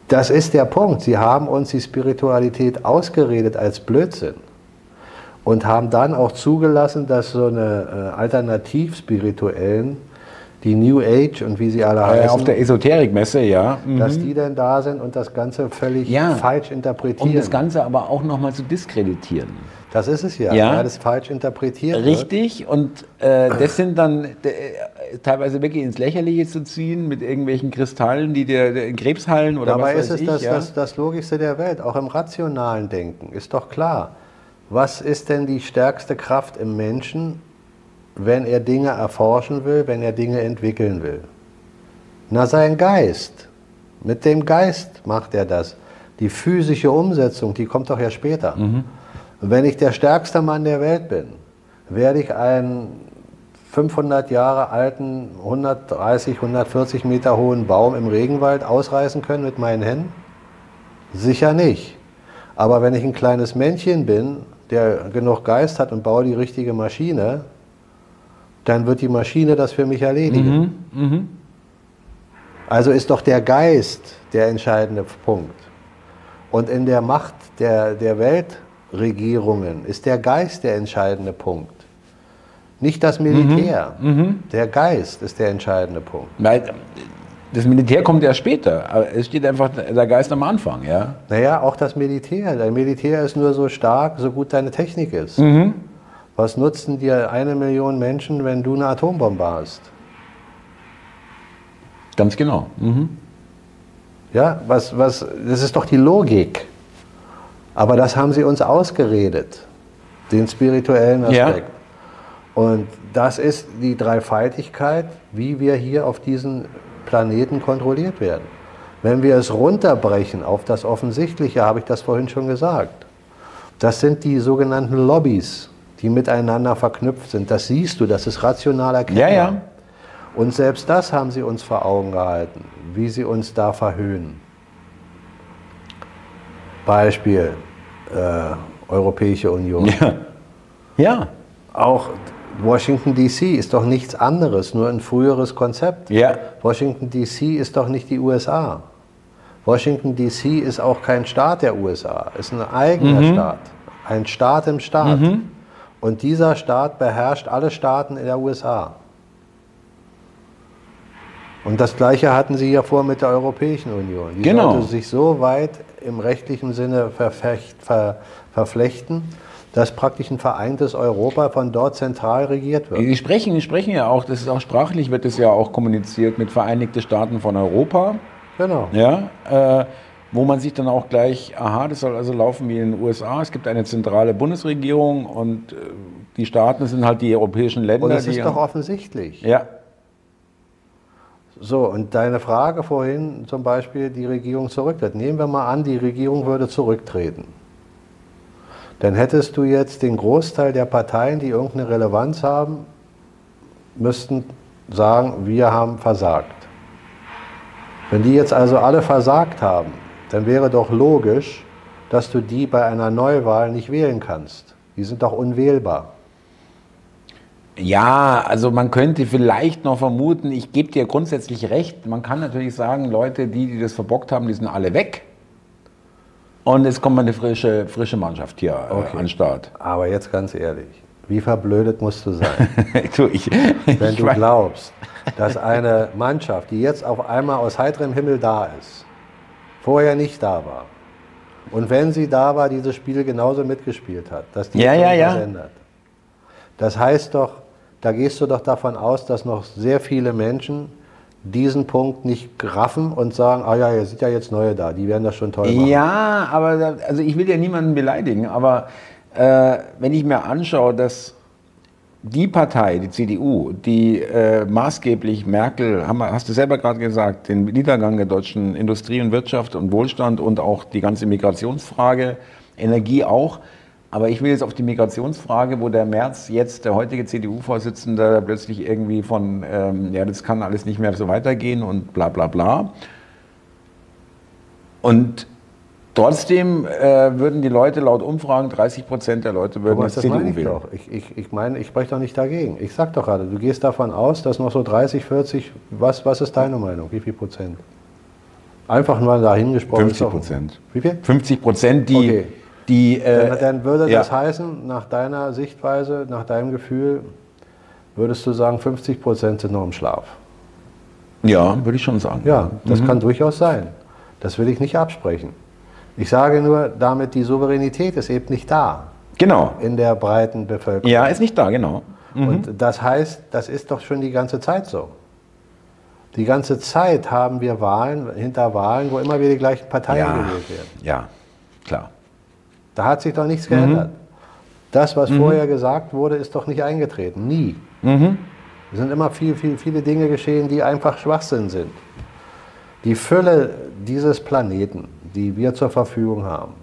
das ist der Punkt. Sie haben uns die Spiritualität ausgeredet als Blödsinn und haben dann auch zugelassen, dass so eine äh, Alternativ-Spirituellen, die New Age und wie sie alle Äh, heißen, auf der Esoterikmesse, ja. Mhm. dass die denn da sind und das Ganze völlig Ja. falsch Um interpretieren. das Ganze aber auch nochmal zu diskreditieren. das ist es ja, Ja. weil das falsch interpretiert wird. Richtig, und äh, das sind dann äh, teilweise wirklich ins Lächerliche zu ziehen mit irgendwelchen Kristallen, die dir dir in Krebs heilen oder Dabei was ist weiß es ich. das, ja. das, das Logischste der Welt, auch im rationalen Denken. Ist doch klar. Was ist denn die stärkste Kraft im Menschen, wenn er Dinge erforschen will, wenn er Dinge entwickeln will? Na, sein Geist. Mit dem Geist macht er das. Die physische Umsetzung, die kommt doch ja später. Wenn ich der stärkste Mann der Welt bin, werde ich einen 500 Jahre alten, 130, 140 Meter hohen Baum im Regenwald ausreißen können mit meinen Händen? Sicher nicht. Aber wenn ich ein kleines Männchen bin, der genug Geist hat und baue die richtige Maschine, dann wird die Maschine das für mich erledigen. Also ist doch der Geist der entscheidende Punkt. Und in der Macht der, der Weltregierungen ist der Geist der entscheidende Punkt. Nicht das Militär. Der Geist ist der entscheidende Punkt. Weil das Militär kommt ja später. aber Es steht einfach der Geist am Anfang, ja. Naja, auch das Militär. Dein Militär ist nur so stark, so gut deine Technik ist. Was nutzen dir eine Million Menschen, wenn du eine Atombombe hast? Ganz genau. Mhm. Ja, was, was, das ist doch die Logik. Aber das haben sie uns ausgeredet, den spirituellen Ja. Aspekt. Und das ist die Dreifaltigkeit, wie wir hier auf diesen Planeten kontrolliert werden. Wenn wir es runterbrechen auf das Offensichtliche, habe ich das vorhin schon gesagt. Das sind die sogenannten Lobbys, die miteinander verknüpft sind. Das siehst du, das ist rational erkennbar. Ja, ja. Und selbst das haben sie uns vor Augen gehalten, wie sie uns da verhöhnen. Beispiel äh, Europäische Union. Ja. Ja. Auch Washington DC ist doch nichts anderes, nur ein früheres Konzept. Ja. Washington DC ist doch nicht die USA. Washington DC ist auch kein Staat der USA, ist ein eigener Staat, ein Staat im Staat. Und dieser Staat beherrscht alle Staaten in der USA. Und das Gleiche hatten Sie ja vor mit der Europäischen Union. Die Genau. sollte sich so weit im rechtlichen Sinne verfecht, ver, verflechten, dass praktisch ein vereintes Europa von dort zentral regiert wird. Die sprechen, die sprechen ja auch, das ist auch sprachlich, wird es ja auch kommuniziert mit Vereinigte Staaten von Europa. Genau. Ja, äh, wo man sich dann auch gleich, aha, das soll also laufen wie in den USA. Es gibt eine zentrale Bundesregierung und äh, die Staaten sind halt die europäischen Länder. Und das die, ist doch offensichtlich. ja, So, und deine Frage vorhin zum Beispiel, die Regierung zurücktritt. Nehmen wir mal an, die Regierung würde zurücktreten. Dann hättest du jetzt den Großteil der Parteien, die irgendeine Relevanz haben, müssten sagen, wir haben versagt. Wenn die jetzt also alle versagt haben, dann wäre doch logisch, dass du die bei einer Neuwahl nicht wählen kannst. Die sind doch unwählbar. Ja, also man könnte vielleicht noch vermuten, ich gebe dir grundsätzlich recht, man kann natürlich sagen, Leute, die, die das verbockt haben, die sind alle weg. Und es kommt eine frische, frische Mannschaft hier äh, Okay. an den Start. Aber jetzt ganz ehrlich, wie verblödet musst du sein? du, ich, Wenn ich du glaubst, dass eine Mannschaft, die jetzt auf einmal aus heiterem Himmel da ist, vorher nicht da war, und wenn sie da war, dieses Spiel genauso mitgespielt hat, dass die Ja, ja, ja. ändert. Das heißt doch, da gehst du doch davon aus, dass noch sehr viele Menschen diesen Punkt nicht raffen und sagen, ah ja, ihr sind ja jetzt neue da, die werden das schon toll machen. Ja, aber also ich will ja niemanden beleidigen, aber äh, wenn ich mir anschaue, dass die Partei, die CDU, die äh, maßgeblich Merkel, haben hast du selber gerade gesagt, den Niedergang der deutschen Industrie und Wirtschaft und Wohlstand und auch die ganze Migrationsfrage, Energie auch. Aber ich will jetzt auf die Migrationsfrage, wo der Merz jetzt, der heutige CDU-Vorsitzende, plötzlich irgendwie von, ähm, ja, das kann alles nicht mehr so weitergehen und bla bla bla. Und trotzdem äh, würden die Leute laut Umfragen, 30 Prozent der Leute würden jetzt das meine CDU ich wählen. doch. Ich, ich, ich meine, ich spreche doch nicht dagegen. Ich sag doch gerade, du gehst davon aus, dass noch so 30, 40, was, was ist deine Meinung? Wie viel Prozent? Einfach nur dahingesprochen. 50 ist doch- Prozent. Wie viel? 50 Prozent, die, Okay. die äh, Dann, dann würde ja. das heißen, nach deiner Sichtweise, nach deinem Gefühl, würdest du sagen, 50 Prozent sind noch im Schlaf. ja, würde ich schon sagen. Ja, das kann durchaus sein. Das will ich nicht absprechen. Ich sage nur, damit die Souveränität ist eben nicht da Genau. in der breiten Bevölkerung. Ja, ist nicht da, genau. Und das heißt, das ist doch schon die ganze Zeit so. Die ganze Zeit haben wir Wahlen, hinter Wahlen, wo immer wieder die gleichen Parteien Ja, gewählt werden. ja, klar. Da hat sich doch nichts geändert. Das, was vorher gesagt wurde, ist doch nicht eingetreten. Nie. Es sind immer viel, viel, viele Dinge geschehen, die einfach Schwachsinn sind. Die Fülle dieses Planeten, die wir zur Verfügung haben,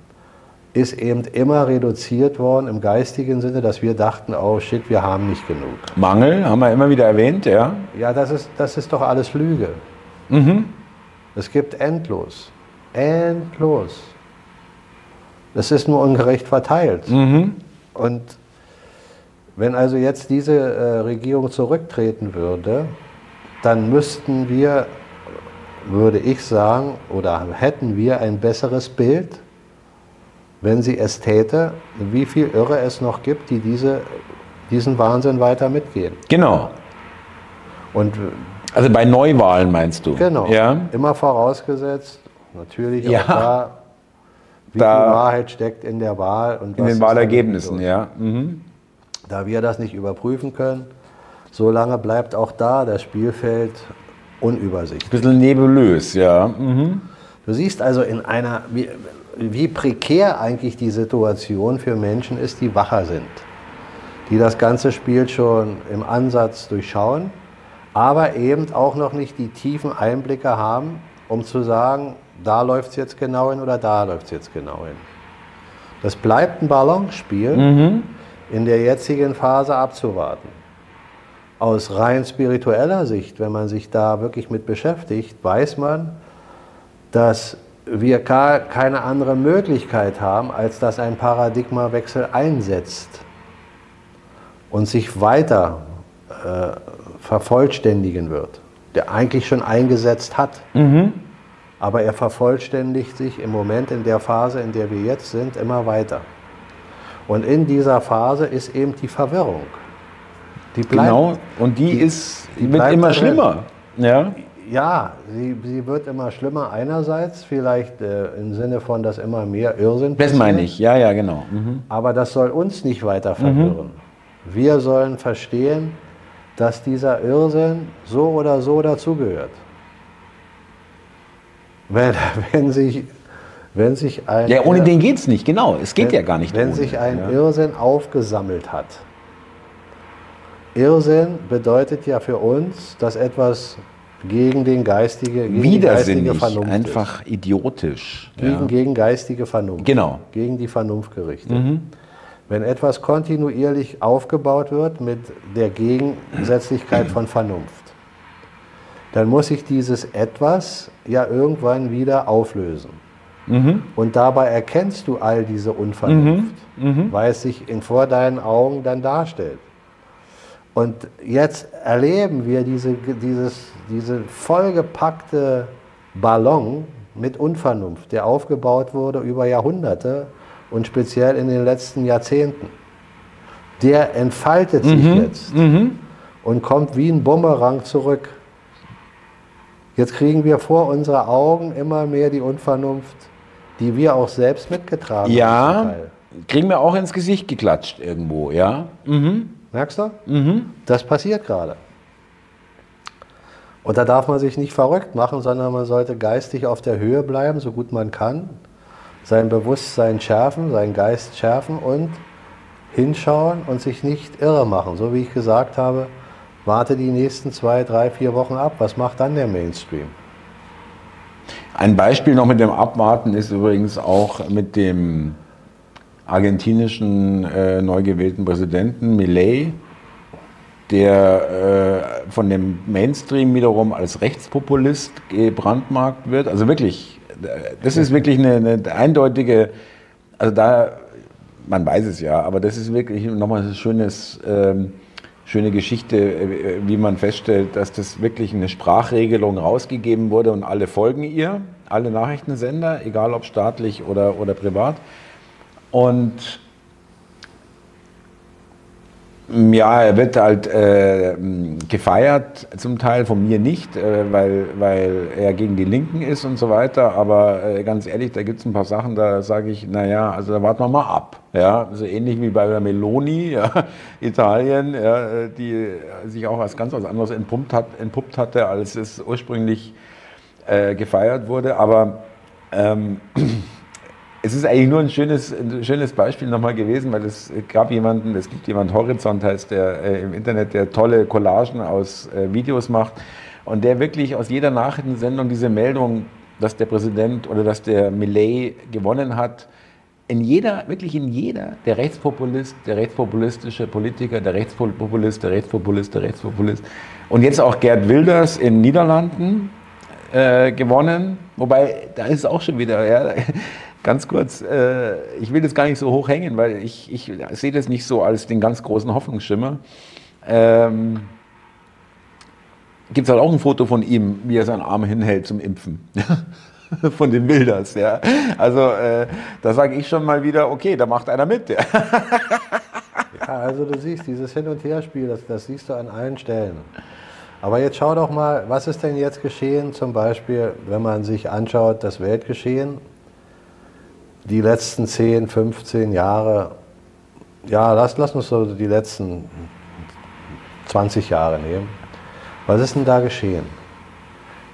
ist eben immer reduziert worden im geistigen Sinne, dass wir dachten, oh shit, wir haben nicht genug. Mangel haben wir immer wieder erwähnt, ja. Ja, das ist, das ist doch alles Lüge. Es gibt endlos. Endlos. Das ist nur ungerecht verteilt. Und wenn also jetzt diese äh, Regierung zurücktreten würde, dann müssten wir, würde ich sagen, oder hätten wir ein besseres Bild, wenn sie es täte, wie viel Irre es noch gibt, die diese, diesen Wahnsinn weiter mitgehen. Genau. Und Also bei Neuwahlen meinst du? Genau. Ja. Immer vorausgesetzt, natürlich Ja. da, wie Da- viel Wahrheit steckt in der Wahl und In den Wahlergebnissen, ja. Mhm. Da wir das nicht überprüfen können, solange bleibt auch da das Spielfeld unübersichtlich. Bisschen nebulös, ja. Mhm. Du siehst also in einer, wie, wie prekär eigentlich die Situation für Menschen ist, die wacher sind, die das ganze Spiel schon im Ansatz durchschauen, aber eben auch noch nicht die tiefen Einblicke haben, um zu sagen, da läuft es jetzt genau hin oder da läuft es jetzt genau hin. Das bleibt ein Ballonspiel in der jetzigen Phase abzuwarten. Aus rein spiritueller Sicht, wenn man sich da wirklich mit beschäftigt, weiß man, dass wir gar keine andere Möglichkeit haben, als dass ein Paradigmawechsel einsetzt. und sich weiter äh, vervollständigen wird, der eigentlich schon eingesetzt hat. Mhm. Aber er vervollständigt sich im Moment in der Phase, in der wir jetzt sind, immer weiter. Und in dieser Phase ist eben die Verwirrung. Die bleibt, genau, und die, die ist die wird immer schlimmer. Ja, ja sie, sie wird immer schlimmer einerseits, vielleicht äh, im Sinne von, dass immer mehr Irrsinn passiert. Das meine ich, ja, ja, genau. Mhm. Aber das soll uns nicht weiter verwirren. Mhm. Wir sollen verstehen, dass dieser Irrsinn so oder so dazugehört. Wenn, wenn, sich, wenn sich ein. Ja, ohne den geht es nicht, genau. Es geht wenn, ja gar nicht. Wenn ohne, sich ein ja. Irrsinn aufgesammelt hat, Irrsinn bedeutet ja für uns, dass etwas gegen den geistige, gegen Widersinnig, geistige Vernunft einfach ist. idiotisch. Gegen, ja. gegen geistige Vernunft. Genau. Gegen die Vernunft gerichtet. Mhm. Wenn etwas kontinuierlich aufgebaut wird mit der Gegensätzlichkeit von Vernunft, dann muss sich dieses etwas ja irgendwann wieder auflösen. Mhm. Und dabei erkennst du all diese Unvernunft, mhm. mhm. weil es sich in, vor deinen Augen dann darstellt. Und jetzt erleben wir diese, dieses, diese vollgepackte Ballon mit Unvernunft, der aufgebaut wurde über Jahrhunderte und speziell in den letzten Jahrzehnten. Der entfaltet sich mhm. jetzt mhm. und kommt wie ein Bumerang zurück. Jetzt kriegen wir vor unsere Augen immer mehr die Unvernunft, die wir auch selbst mitgetragen ja, haben. Ja, kriegen wir auch ins Gesicht geklatscht irgendwo, ja. Mhm. Merkst du? Mhm. Das passiert gerade. Und da darf man sich nicht verrückt machen, sondern man sollte geistig auf der Höhe bleiben, so gut man kann, sein Bewusstsein schärfen, seinen Geist schärfen und hinschauen und sich nicht irre machen. So wie ich gesagt habe, warte die nächsten zwei, drei, vier Wochen ab. Was macht dann der Mainstream? Ein Beispiel noch mit dem Abwarten ist übrigens auch mit dem argentinischen äh, neu gewählten Präsidenten Milei, der äh, von dem Mainstream wiederum als Rechtspopulist gebrandmarkt wird. Also wirklich, das ist wirklich eine, eine eindeutige, also da, man weiß es ja, aber das ist wirklich nochmal ein schönes, ähm, schöne Geschichte, äh, wie man feststellt, dass das wirklich eine Sprachregelung rausgegeben wurde und alle folgen ihr, alle Nachrichtensender, egal ob staatlich oder, oder privat. Und ja, er wird halt äh, gefeiert, zum Teil von mir nicht, äh, weil, weil er gegen die Linken ist und so weiter. Aber äh, ganz ehrlich, da gibt es ein paar Sachen, da sage ich, naja, also da warten wir mal ab. Ja, so ähnlich wie bei der Meloni, ja, Italien, ja, die sich auch als ganz was anderes entpuppt, hat, entpuppt hatte, als es ursprünglich äh, gefeiert wurde. Aber ähm, es ist eigentlich nur ein schönes, ein schönes Beispiel nochmal gewesen, weil es gab jemanden, es gibt jemanden, Horizont heißt der äh, im Internet, der tolle Collagen aus äh, Videos macht. Und der wirklich aus jeder Nachrichtensendung diese Meldung, dass der Präsident oder dass der Millet gewonnen hat, in jeder, wirklich in jeder, der Rechtspopulist, der rechtspopulistische Politiker, der Rechtspopulist, der Rechtspopulist, der Rechtspopulist. Und jetzt auch Gerd Wilders in Niederlanden äh, gewonnen, wobei da ist es auch schon wieder, ja, Ganz kurz, äh, ich will das gar nicht so hoch hängen, weil ich, ich sehe das nicht so als den ganz großen Hoffnungsschimmer. Ähm, Gibt es halt auch ein Foto von ihm, wie er seinen Arm hinhält zum Impfen. von den Wilders. Ja. Also äh, da sage ich schon mal wieder, okay, da macht einer mit. Ja. ja, also du siehst, dieses Hin- und Herspiel, das, das siehst du an allen Stellen. Aber jetzt schau doch mal, was ist denn jetzt geschehen, zum Beispiel, wenn man sich anschaut, das Weltgeschehen die letzten 10, 15 Jahre, ja, lass, lass uns so die letzten 20 Jahre nehmen. Was ist denn da geschehen?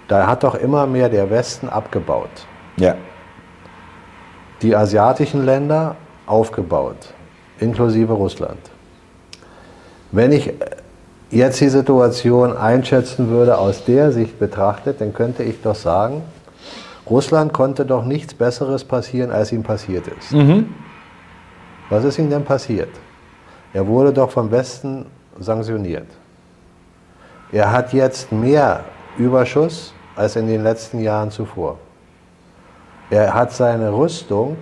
Da hat doch immer mehr der Westen abgebaut. Ja. Die asiatischen Länder aufgebaut, inklusive Russland. Wenn ich jetzt die Situation einschätzen würde aus der Sicht betrachtet, dann könnte ich doch sagen, Russland konnte doch nichts Besseres passieren, als ihm passiert ist. Mhm. Was ist ihm denn passiert? Er wurde doch vom Westen sanktioniert. Er hat jetzt mehr Überschuss als in den letzten Jahren zuvor. Er hat seine Rüstung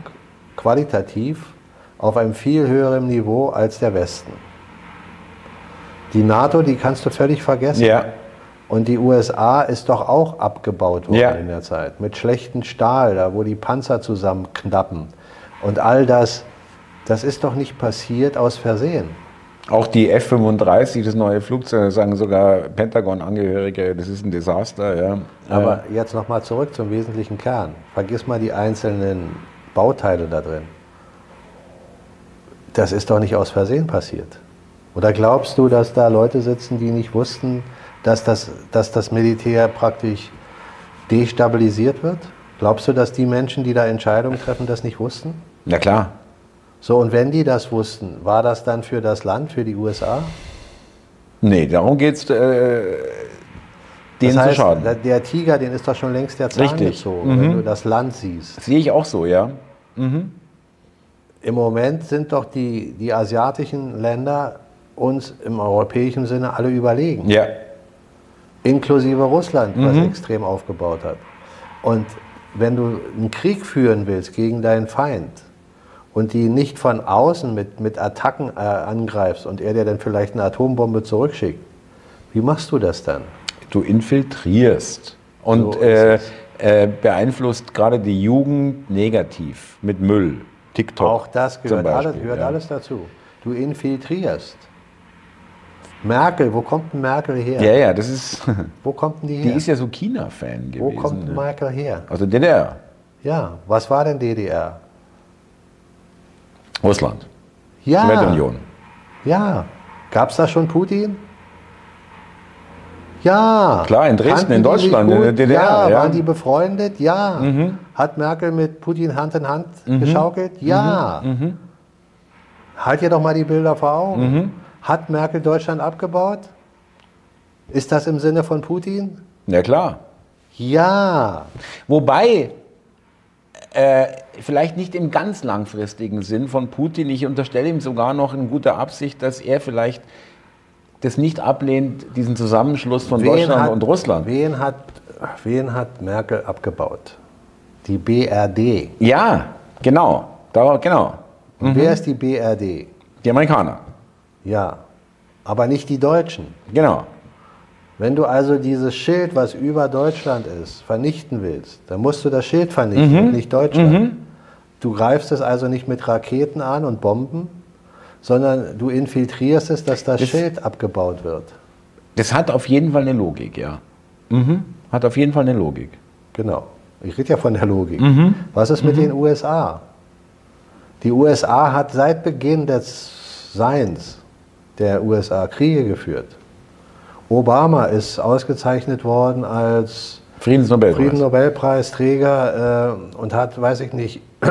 qualitativ auf einem viel höheren Niveau als der Westen. Die NATO, die kannst du völlig vergessen. Ja. Und die USA ist doch auch abgebaut worden Ja. in der Zeit. Mit schlechtem Stahl, da wo die Panzer zusammenknappen. Und all das, das ist doch nicht passiert aus Versehen. Auch die F-35, das neue Flugzeug, sagen sogar Pentagon-Angehörige, das ist ein Desaster. Ja. Aber jetzt nochmal zurück zum wesentlichen Kern. Vergiss mal die einzelnen Bauteile da drin. Das ist doch nicht aus Versehen passiert. Oder glaubst du, dass da Leute sitzen, die nicht wussten, dass das, dass das Militär praktisch destabilisiert wird? Glaubst du, dass die Menschen, die da Entscheidungen treffen, das nicht wussten? Na klar. So, und wenn die das wussten, war das dann für das Land, für die USA? Nee, darum geht es, äh, denen das heißt, zu schaden. der- Tiger, den ist doch schon längst der Zahn Richtig. gezogen, Mhm. wenn du das Land siehst. Sehe ich auch so, ja. Im Moment sind doch die, die asiatischen Länder uns im europäischen Sinne alle überlegen. Ja. Inklusive Russland, was Mhm. extrem aufgebaut hat. Und wenn du einen Krieg führen willst gegen deinen Feind und die nicht von außen mit, mit Attacken äh, angreifst und er dir dann vielleicht eine Atombombe zurückschickt, wie machst du das dann? Du infiltrierst und So äh, äh, beeinflusst gerade die Jugend negativ mit Müll, TikTok. Auch das gehört, Beispiel, alles, gehört ja. alles dazu. Du infiltrierst. Merkel, wo kommt denn Merkel her? Ja, ja, das ist. Wo kommt denn die Die her? ist ja so China-Fan gewesen. wo kommt ne? Merkel her? Also DDR, Ja, was war denn DDR? Russland, Ja, Sowjetunion. ja. Gab es da schon Putin? Ja. Klar, in Dresden, Kannten in die Deutschland, in der DDR, Ja, ja. waren die befreundet? Ja. Hat Merkel mit Putin Hand in Hand geschaukelt? Ja. Halt dir doch mal die Bilder vor Augen. Hat Merkel Deutschland abgebaut? Ist das im Sinne von Putin? Ja, klar. Ja. Wobei, äh, vielleicht nicht im ganz langfristigen Sinn von Putin, ich unterstelle ihm sogar noch in guter Absicht, dass er vielleicht das nicht ablehnt, diesen Zusammenschluss von Deutschland hat, und Russland. Wen hat, wen hat Merkel abgebaut? Die BRD. Ja, genau. Da, genau. Und Wer ist die BRD? Die Amerikaner. Ja, aber nicht die Deutschen. Genau. Wenn du also dieses Schild, was über Deutschland ist, vernichten willst, dann musst du das Schild vernichten, und nicht Deutschland. Du greifst es also nicht mit Raketen an und Bomben, sondern du infiltrierst es, dass das, Das- Schild abgebaut wird. Das hat auf jeden Fall eine Logik, ja. Mhm. Hat auf jeden Fall eine Logik. Genau. Ich rede ja von der Logik. Was ist mit den USA? Die USA hat seit Beginn des Seins der USA Kriege geführt. Obama ist ausgezeichnet worden als Friedensnobelpreis. Friedensnobelpreisträger äh, und hat, weiß ich nicht,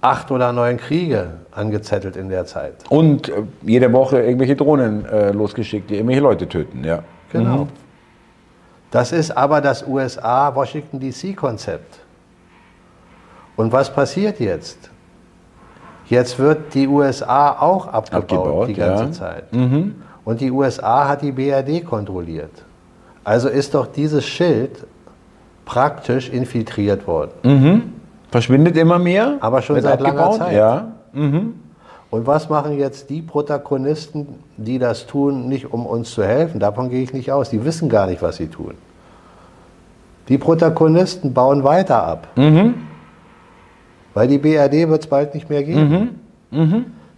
acht oder neun Kriege angezettelt in der Zeit. Und äh, jede Woche irgendwelche Drohnen äh, losgeschickt, die irgendwelche Leute töten, ja. Genau. Das ist aber das USA-Washington DC-Konzept. Und was passiert jetzt? Jetzt wird die USA auch abgebaut, Abgebaut, die ganze ja. Zeit. Und die USA hat die BRD kontrolliert. Also ist doch dieses Schild praktisch infiltriert worden. Verschwindet immer mehr. Aber schon seit langer Zeit. Ja. Und was machen jetzt die Protagonisten, die das tun, nicht um uns zu helfen? Davon gehe ich nicht aus. Die wissen gar nicht, was sie tun. Die Protagonisten bauen weiter ab. Weil die BRD wird es bald nicht mehr geben.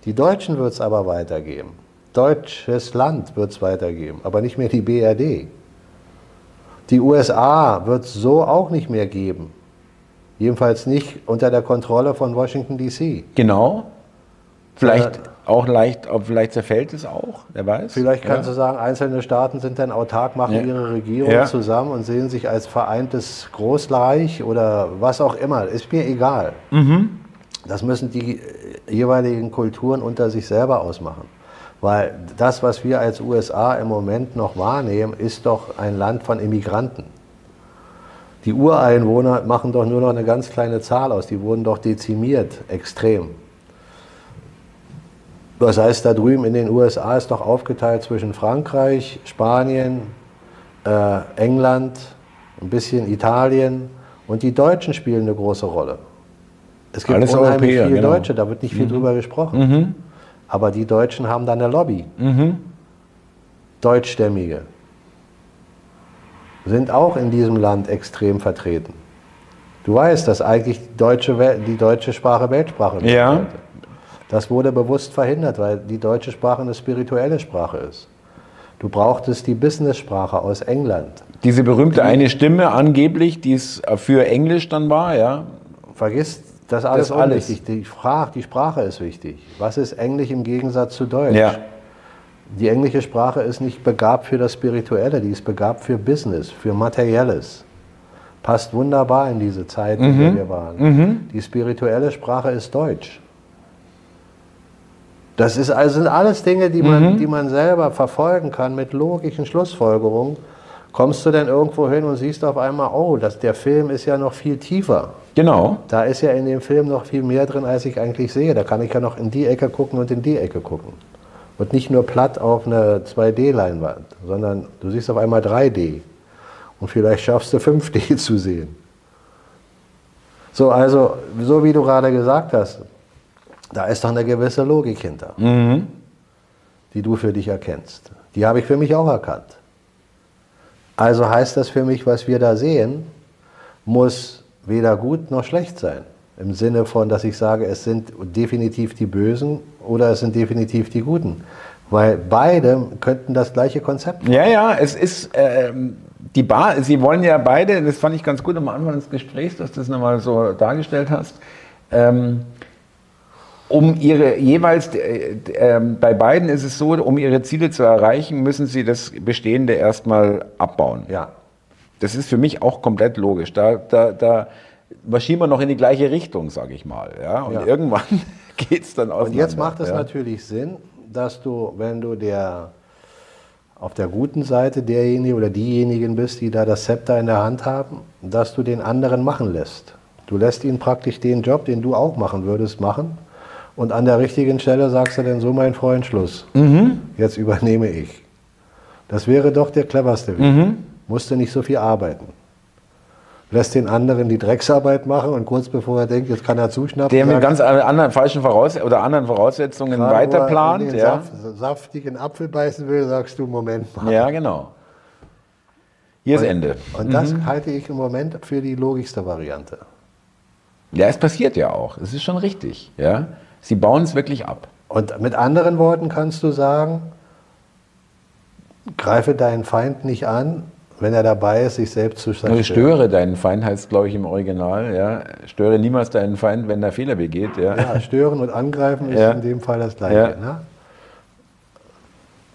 Die Deutschen wird es aber weitergeben. Deutsches Land wird es weitergeben, aber nicht mehr die BRD. Die USA wird es so auch nicht mehr geben. Jedenfalls nicht unter der Kontrolle von Washington DC. Genau. Vielleicht Äh, auch leicht, ob vielleicht zerfällt es auch, wer weiß. Vielleicht kannst ja. du sagen, einzelne Staaten sind dann autark, machen Ja. ihre Regierung Ja. zusammen und sehen sich als vereintes Großreich oder was auch immer. Ist mir egal. Mhm. Das müssen die äh, jeweiligen Kulturen unter sich selber ausmachen. Weil das, was wir als USA im Moment noch wahrnehmen, ist doch ein Land von Immigranten. Die Ureinwohner machen doch nur noch eine ganz kleine Zahl aus. Die wurden doch dezimiert, extrem. Das heißt, da drüben in den USA ist doch aufgeteilt zwischen Frankreich, Spanien, äh, England, ein bisschen Italien und die Deutschen spielen eine große Rolle. Es gibt Alles unheimlich Europäer, viele genau. Mhm. Deutsche, da wird nicht viel drüber gesprochen. Aber die Deutschen haben da eine Lobby. Deutschstämmige sind auch in diesem Land extrem vertreten. Du weißt, dass eigentlich die deutsche, die deutsche Sprache Weltsprache ist. Ja. heute. Das wurde bewusst verhindert, weil die deutsche Sprache eine spirituelle Sprache ist. Du brauchtest die Business-Sprache aus England. Diese berühmte eine Stimme angeblich, die es für Englisch dann war, ja. Vergiss das alles Das alles. unwichtig. Die, Sprache, die Sprache ist wichtig. Was ist Englisch im Gegensatz zu Deutsch? Ja. Die englische Sprache ist nicht begabt für das Spirituelle, die ist begabt für Business, für Materielles. Passt wunderbar in diese Zeit, in der wir waren. Die spirituelle Sprache ist Deutsch. Das ist, also sind alles Dinge, die man, die man selber verfolgen kann mit logischen Schlussfolgerungen. Kommst du denn irgendwo hin und siehst auf einmal, oh, das, der Film ist ja noch viel tiefer. Genau. Da ist ja in dem Film noch viel mehr drin, als ich eigentlich sehe. Da kann ich ja noch in die Ecke gucken und in die Ecke gucken. Und nicht nur platt auf eine 2D-Leinwand, sondern du siehst auf einmal 3D. Und vielleicht schaffst du 5D zu sehen. So, also, so wie du gerade gesagt hast, da ist doch eine gewisse Logik hinter, die du für dich erkennst. Die habe ich für mich auch erkannt. Also heißt das für mich, was wir da sehen, muss weder gut noch schlecht sein. Im Sinne von, dass ich sage, es sind definitiv die Bösen oder es sind definitiv die Guten. Weil beide könnten das gleiche Konzept Ja, ja, es ist ähm, die Bar, Sie wollen ja beide, das fand ich ganz gut am Anfang des Gesprächs, dass du das nochmal so dargestellt hast, ähm, um ihre jeweils, äh, äh, bei beiden ist es so, um ihre Ziele zu erreichen, müssen sie das Bestehende erstmal abbauen. Ja. Das ist für mich auch komplett logisch. Da, da, da marschieren wir noch in die gleiche Richtung, sage ich mal. Ja? Und Ja. irgendwann geht es dann auseinander. Und jetzt macht es ja. natürlich Sinn, dass du, wenn du der auf der guten Seite derjenige oder diejenigen bist, die da das Zepter in der Hand haben, dass du den anderen machen lässt. Du lässt ihn praktisch den Job, den du auch machen würdest, machen. Und an der richtigen Stelle sagst du dann so, mein Freund, Schluss. Jetzt übernehme ich. Das wäre doch der cleverste Weg. Musst du nicht so viel arbeiten. Lässt den anderen die Drecksarbeit machen und kurz bevor er denkt, jetzt kann er zuschnappen, der mit ganz anderen falschen Voraus oder anderen Voraussetzungen Gerade wo er weiterplant. in den Ja. Saft, saftigen Apfel beißen will, sagst du, Moment mal. ja, genau. Hier ist Ende. Und das halte ich im Moment für die logischste Variante. Ja, es passiert ja auch. Es ist schon richtig. Ja. Sie bauen es wirklich ab. Und mit anderen Worten kannst du sagen, greife deinen Feind nicht an, wenn er dabei ist, sich selbst zu Also zerstören. störe deinen Feind heißt, glaube ich, im Original. Ja. Störe niemals deinen Feind, wenn er Fehler begeht. Ja. Ja, stören und angreifen ist Ja. in dem Fall das Gleiche. Ja. Ne?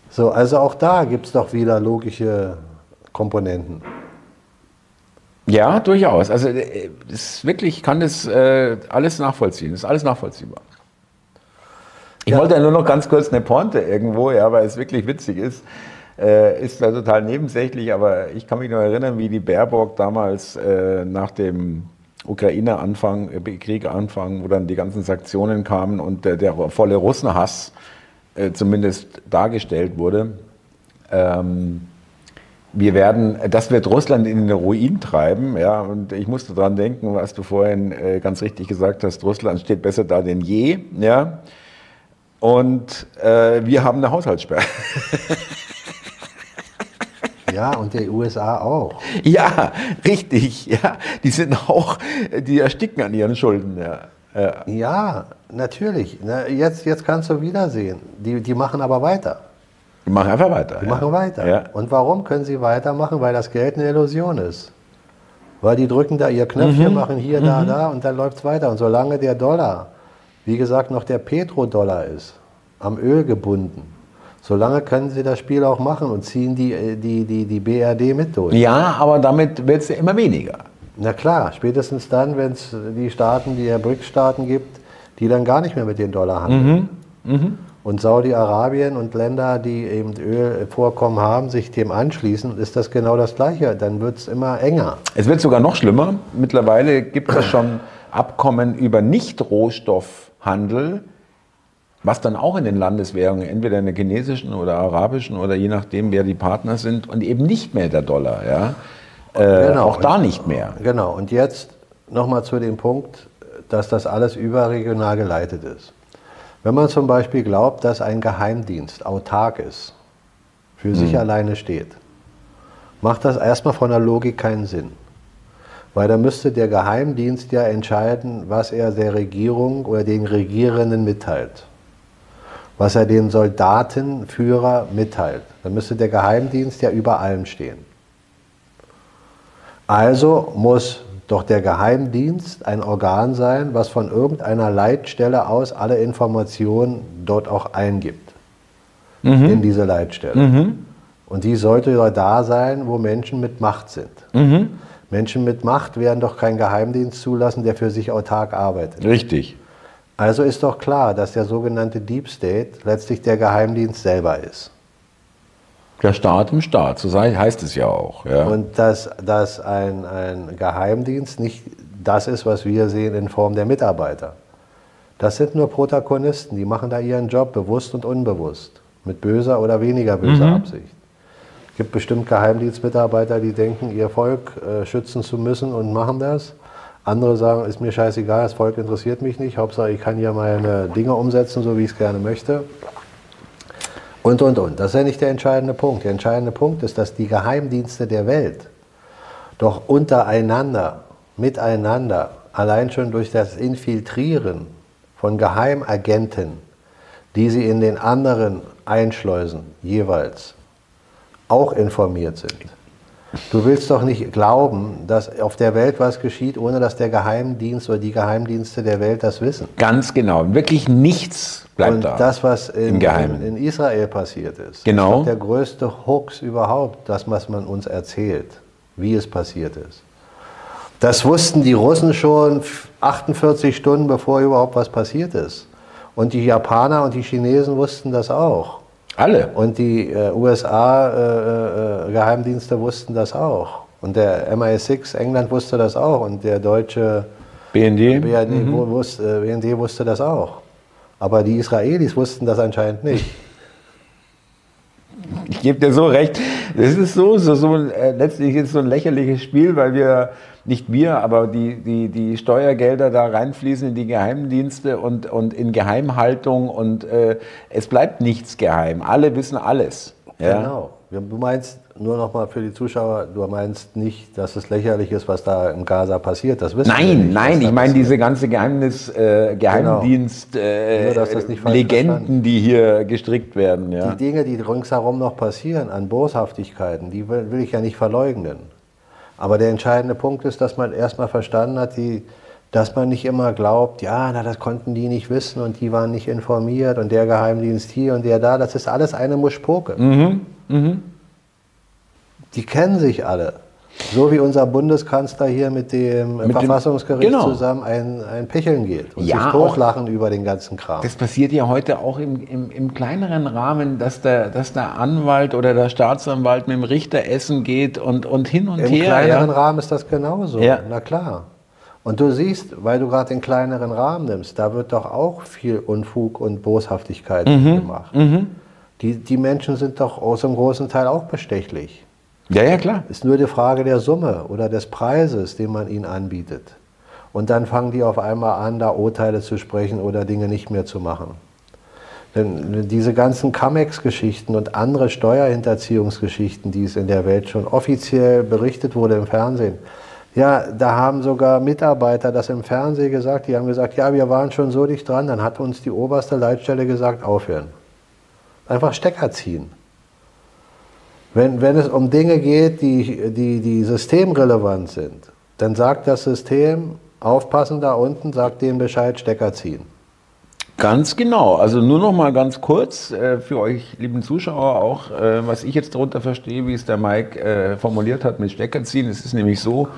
So, also auch da gibt es doch wieder logische Komponenten. Ja, durchaus. Also äh, es ist wirklich, ich kann das äh, alles nachvollziehen. Das ist alles nachvollziehbar. Ich Ja. wollte ja nur noch ganz kurz eine Pointe irgendwo, ja, weil es wirklich witzig ist. Äh, ist zwar total nebensächlich, aber ich kann mich noch erinnern, wie die Baerbock damals äh, nach dem Ukraine-Anfang, äh, Krieg-Anfang, wo dann die ganzen Sanktionen kamen und äh, der volle Russenhass äh, zumindest dargestellt wurde. Ähm, wir werden, das wird Russland in den Ruin treiben, ja, und ich musste dran denken, was du vorhin äh, ganz richtig gesagt hast, Russland steht besser da denn je, ja, und äh, wir haben eine Haushaltssperre. Ja, und der USA auch. ja, richtig, ja, die sind auch, die ersticken an ihren Schulden, ja. ja. Ja, natürlich. Na, Jetzt, jetzt kannst du wiedersehen. Die, die machen aber weiter. Die machen einfach weiter. Die ja. machen weiter. Ja. Und warum können sie weitermachen? Weil das Geld eine Illusion ist. Weil die drücken da ihr Knöpfchen, Mhm. machen hier, da, da und dann läuft es weiter. Und solange der Dollar, wie gesagt, noch der Petrodollar ist, am Öl gebunden, solange können sie das Spiel auch machen und ziehen die, äh, die, die, die BRD mit durch. ja, aber damit wird es ja immer weniger. Na klar, spätestens dann, wenn es die Staaten, die ja BRICS-Staaten gibt, die dann gar nicht mehr mit den Dollar handeln. Und Saudi-Arabien und Länder, die eben Ölvorkommen haben, sich dem anschließen, ist das genau das Gleiche. Dann wird es immer enger. Es wird sogar noch schlimmer. Mittlerweile gibt es schon Abkommen über Nicht-Rohstoffhandel, was dann auch in den Landeswährungen, entweder in der chinesischen oder arabischen oder je nachdem, wer die Partner sind, und eben nicht mehr der Dollar. Ja? Äh, Genau. Auch da nicht mehr. Genau, und jetzt nochmal zu dem Punkt, dass das alles überregional geleitet ist. Wenn man zum Beispiel glaubt, dass ein Geheimdienst autark ist, für sich Mhm. alleine steht, macht das erstmal von der Logik keinen Sinn. Weil da müsste der Geheimdienst ja entscheiden, was er der Regierung oder den Regierenden mitteilt. Was er den Soldatenführer mitteilt. Da müsste der Geheimdienst ja über allem stehen. Also muss doch der Geheimdienst ein Organ sein, was von irgendeiner Leitstelle aus alle Informationen dort auch eingibt. In diese Leitstelle. Und die sollte ja da sein, wo Menschen mit Macht sind. Menschen mit Macht werden doch keinen Geheimdienst zulassen, der für sich autark arbeitet. Richtig. Also ist doch klar, dass der sogenannte Deep State letztlich der Geheimdienst selber ist. Der Staat im Staat, so heißt es ja auch. Ja. Und dass, dass ein, ein Geheimdienst nicht das ist, was wir sehen in Form der Mitarbeiter. Das sind nur Protagonisten, die machen da ihren Job bewusst und unbewusst, mit böser oder weniger böser Absicht. Es gibt bestimmt Geheimdienstmitarbeiter, die denken, ihr Volk äh, schützen zu müssen und machen das. Andere sagen, ist mir scheißegal, das Volk interessiert mich nicht, Hauptsache ich kann hier meine Dinge umsetzen, so wie ich es gerne möchte. Und, und, und. Das ist ja nicht der entscheidende Punkt. Der entscheidende Punkt ist, dass die Geheimdienste der Welt doch untereinander, miteinander, allein schon durch das Infiltrieren von Geheimagenten, die sie in den anderen einschleusen, jeweils, auch informiert sind. Du willst doch nicht glauben, dass auf der Welt was geschieht, ohne dass der Geheimdienst oder die Geheimdienste der Welt das wissen. Ganz genau. Wirklich nichts bleibt Und da. das, was in, Im Geheimen. in, in Israel passiert ist, Genau. ist der größte Hoax überhaupt, das, was man uns erzählt, wie es passiert ist. Das wussten die Russen schon 48 Stunden, bevor überhaupt was passiert ist. Und die Japaner und die Chinesen wussten das auch. Alle. Und die äh, USA-Geheimdienste wussten das auch. Und der MI6 England wusste das auch. Und der deutsche BND. BND, wo- wusste, äh, BND wusste das auch. Aber die Israelis wussten das anscheinend nicht. Ich gebe dir so recht. Das ist so, so, so äh, letztlich ist so ein lächerliches Spiel, weil wir, nicht wir, aber die, die, die Steuergelder da reinfließen in die Geheimdienste und, und in Geheimhaltung und äh, es bleibt nichts geheim. Alle wissen alles. Ja? Genau. Du meinst, nur noch mal für die Zuschauer, du meinst nicht, dass es lächerlich ist, was da im Gaza passiert. Das wissen wir Nein, nicht, was nein, ich meine diese ganze Geheimnis, äh, Geheimdienst, äh, Nur, dass das nicht Legenden, verstanden. die hier gestrickt werden. Ja. Die Dinge, die ringsherum noch passieren an Boshaftigkeiten, die will, will ich ja nicht verleugnen. Aber der entscheidende Punkt ist, dass man erstmal verstanden hat, die, dass man nicht immer glaubt, ja, na, das konnten die nicht wissen und die waren nicht informiert und der Geheimdienst hier und der da, das ist alles eine Muschpoke. Die kennen sich alle. So wie unser Bundeskanzler hier mit dem dem- Verfassungsgericht genau. zusammen ein, ein Picheln geht und Ja, sich totlachen über den ganzen Kram. Das passiert ja heute auch im, im, im kleineren Rahmen, dass der, dass der Anwalt oder der Staatsanwalt mit dem Richter essen geht und, und hin und Im her. kleineren ja. Rahmen ist das genauso. Ja. Na klar. Und du siehst, weil du gerade den kleineren Rahmen nimmst, da wird doch auch viel Unfug und Boshaftigkeit Mhm. gemacht. Die, die Menschen sind doch aus einem großen Teil auch bestechlich. Ja, ja, klar. Ist nur die Frage der Summe oder des Preises, den man ihnen anbietet. Und dann fangen die auf einmal an, da Urteile zu sprechen oder Dinge nicht mehr zu machen. Denn diese ganzen Camex-Geschichten und andere Steuerhinterziehungsgeschichten, die es in der Welt schon offiziell berichtet wurde im Fernsehen, ja, da haben sogar Mitarbeiter das im Fernsehen gesagt, die haben gesagt, ja, wir waren schon so dicht dran, dann hat uns die oberste Leitstelle gesagt, aufhören. Einfach Stecker ziehen. Wenn, wenn es um Dinge geht, die, die, die systemrelevant sind, dann sagt das System, aufpassen da unten, sagt dem Bescheid, Stecker ziehen. Ganz genau. Also nur noch mal ganz kurz äh, für euch lieben Zuschauer auch, äh, was ich jetzt darunter verstehe, wie es der Mike äh, formuliert hat mit Stecker ziehen. Es ist nämlich so,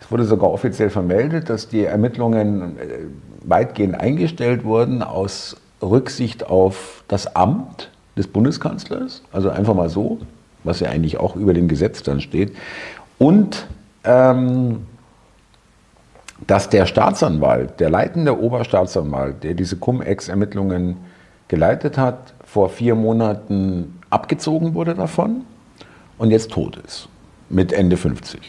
es wurde sogar offiziell vermeldet, dass die Ermittlungen äh, weitgehend eingestellt wurden aus Rücksicht auf das Amt des Bundeskanzlers. Also einfach mal so, was ja eigentlich auch über dem Gesetz dann steht. Und ähm, dass der Staatsanwalt, der leitende Oberstaatsanwalt, der diese Cum-Ex-Ermittlungen geleitet hat, vor vier Monaten abgezogen wurde davon und jetzt tot ist, mit Ende 50.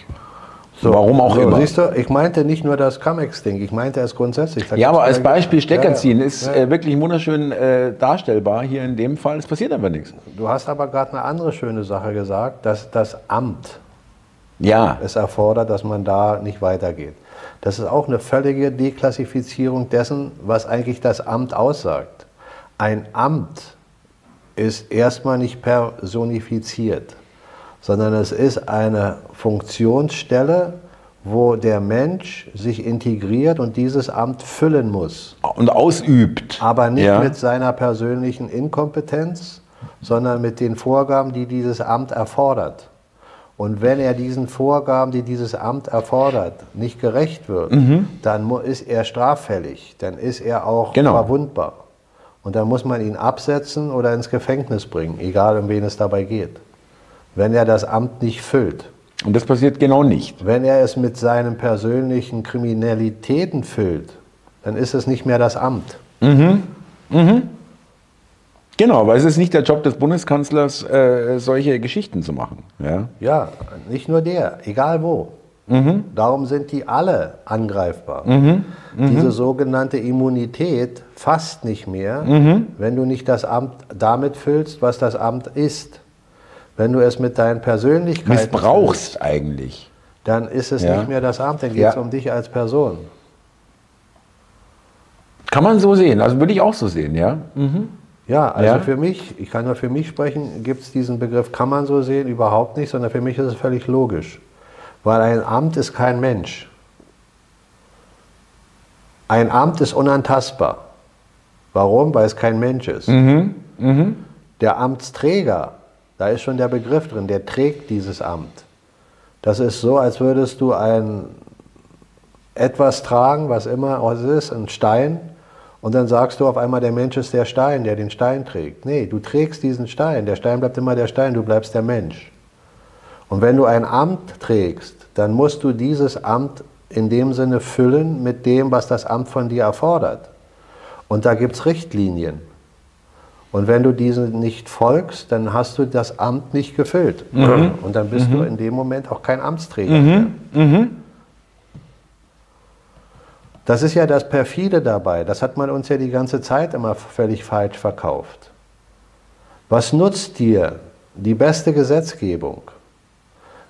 So, Warum auch so, immer. Siehst du, ich meinte nicht nur das Camex-Ding, ich meinte es grundsätzlich. Da Ja, aber als Beispiel Stecker Ja, ja. ziehen ist Ja. äh, wirklich wunderschön äh, darstellbar hier in dem Fall. Es passiert aber nichts. Du hast aber gerade eine andere schöne Sache gesagt, dass das Amt Ja, es erfordert, dass man da nicht weitergeht. Das ist auch eine völlige Deklassifizierung dessen, was eigentlich das Amt aussagt. Ein Amt ist erstmal nicht personifiziert, sondern es ist eine Funktionsstelle, wo der Mensch sich integriert und dieses Amt füllen muss. und ausübt. Aber nicht ja. mit seiner persönlichen Inkompetenz, sondern mit den Vorgaben, die dieses Amt erfordert. Und wenn er diesen Vorgaben, die dieses Amt erfordert, nicht gerecht wird, Mhm. dann ist er straffällig, dann ist er auch Genau. verwundbar. Und dann muss man ihn absetzen oder ins Gefängnis bringen, egal um wen es dabei geht. Wenn er das Amt nicht füllt. Und das passiert genau nicht. Wenn er es mit seinen persönlichen Kriminalitäten füllt, dann ist es nicht mehr das Amt. Genau, weil es ist nicht der Job des Bundeskanzlers, äh, solche Geschichten zu machen. Ja? Ja, nicht nur der, egal wo. Darum sind die alle angreifbar. Diese sogenannte Immunität fasst nicht mehr, wenn du nicht das Amt damit füllst, was das Amt ist. Wenn du es mit deinen Persönlichkeiten Missbrauchst eigentlich. dann ist es Ja. nicht mehr das Amt, dann geht es Ja. um dich als Person. Kann man so sehen, also würde ich auch so sehen, ja. Ja, also Ja. für mich, ich kann nur für mich sprechen, gibt es diesen Begriff, kann man so sehen, überhaupt nicht, sondern für mich ist es völlig logisch. Weil ein Amt ist kein Mensch. Ein Amt ist unantastbar. Warum? Weil es kein Mensch ist. Der Amtsträger, da ist schon der Begriff drin, der trägt dieses Amt. Das ist so, als würdest du ein etwas tragen, was immer es ist, ein Stein, und dann sagst du auf einmal, der Mensch ist der Stein, der den Stein trägt. Nee, du trägst diesen Stein. Der Stein bleibt immer der Stein, du bleibst der Mensch. Und wenn du ein Amt trägst, dann musst du dieses Amt in dem Sinne füllen mit dem, was das Amt von dir erfordert. Und da gibt es Richtlinien. Und wenn du diesen nicht folgst, dann hast du das Amt nicht gefüllt. Und dann bist du in dem Moment auch kein Amtsträger mehr. Das ist ja das Perfide dabei. Das hat man uns ja die ganze Zeit immer völlig falsch verkauft. Was nutzt dir die beste Gesetzgebung,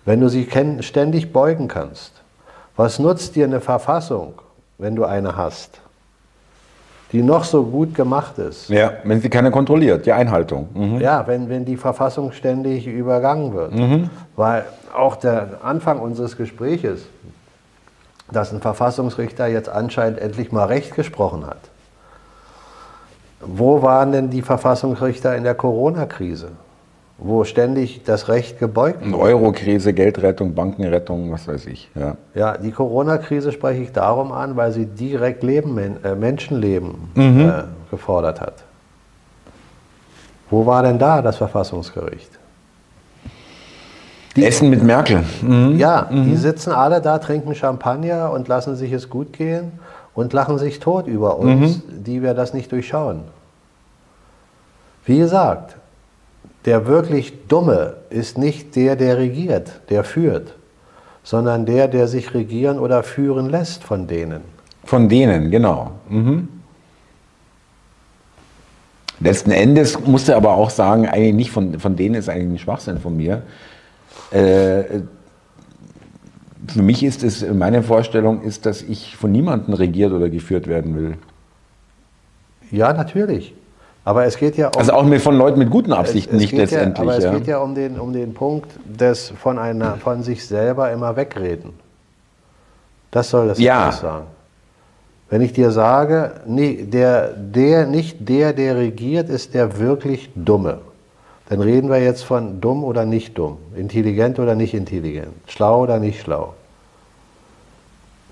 wenn du sie ständig beugen kannst? Was nutzt dir eine Verfassung, wenn du eine hast, die noch so gut gemacht ist? Ja, wenn sie keiner kontrolliert, die Einhaltung. Mhm. Ja, wenn, wenn die Verfassung ständig übergangen wird. Weil auch der Anfang unseres Gespräches, dass ein Verfassungsrichter jetzt anscheinend endlich mal Recht gesprochen hat. Wo waren denn die Verfassungsrichter in der Corona-Krise? Wo ständig das Recht gebeugt Und Eurokrise, Geldrettung, Bankenrettung, was weiß ich. Ja. Ja, die Corona-Krise spreche ich darum an, weil sie direkt Leben, äh, Menschenleben Mhm. äh, gefordert hat. Wo war denn da das Verfassungsgericht? Essen mit Merkel. Ja, die sitzen alle da, trinken Champagner und lassen sich es gut gehen und lachen sich tot über uns, die wir das nicht durchschauen. Wie gesagt, der wirklich Dumme ist nicht der, der regiert, der führt, sondern der, der sich regieren oder führen lässt von denen. Von denen, genau. Mhm. Letzten Endes musste aber auch sagen, eigentlich nicht von, von denen ist eigentlich ein Schwachsinn von mir. Äh, für mich ist es, meine Vorstellung ist, dass ich von niemandem regiert oder geführt werden will. Ja, natürlich. Aber es geht ja um, Also auch mit, von Leuten mit guten Absichten es nicht geht letztendlich. Ja, aber es ja. geht ja um den, um den Punkt des von, einer, von sich selber immer wegreden. Das soll das Ja. sagen. Wenn ich dir sage, nee, der, der, nicht der, der regiert, ist der wirklich Dumme. Dann reden wir jetzt von dumm oder nicht dumm, intelligent oder nicht intelligent, schlau oder nicht schlau.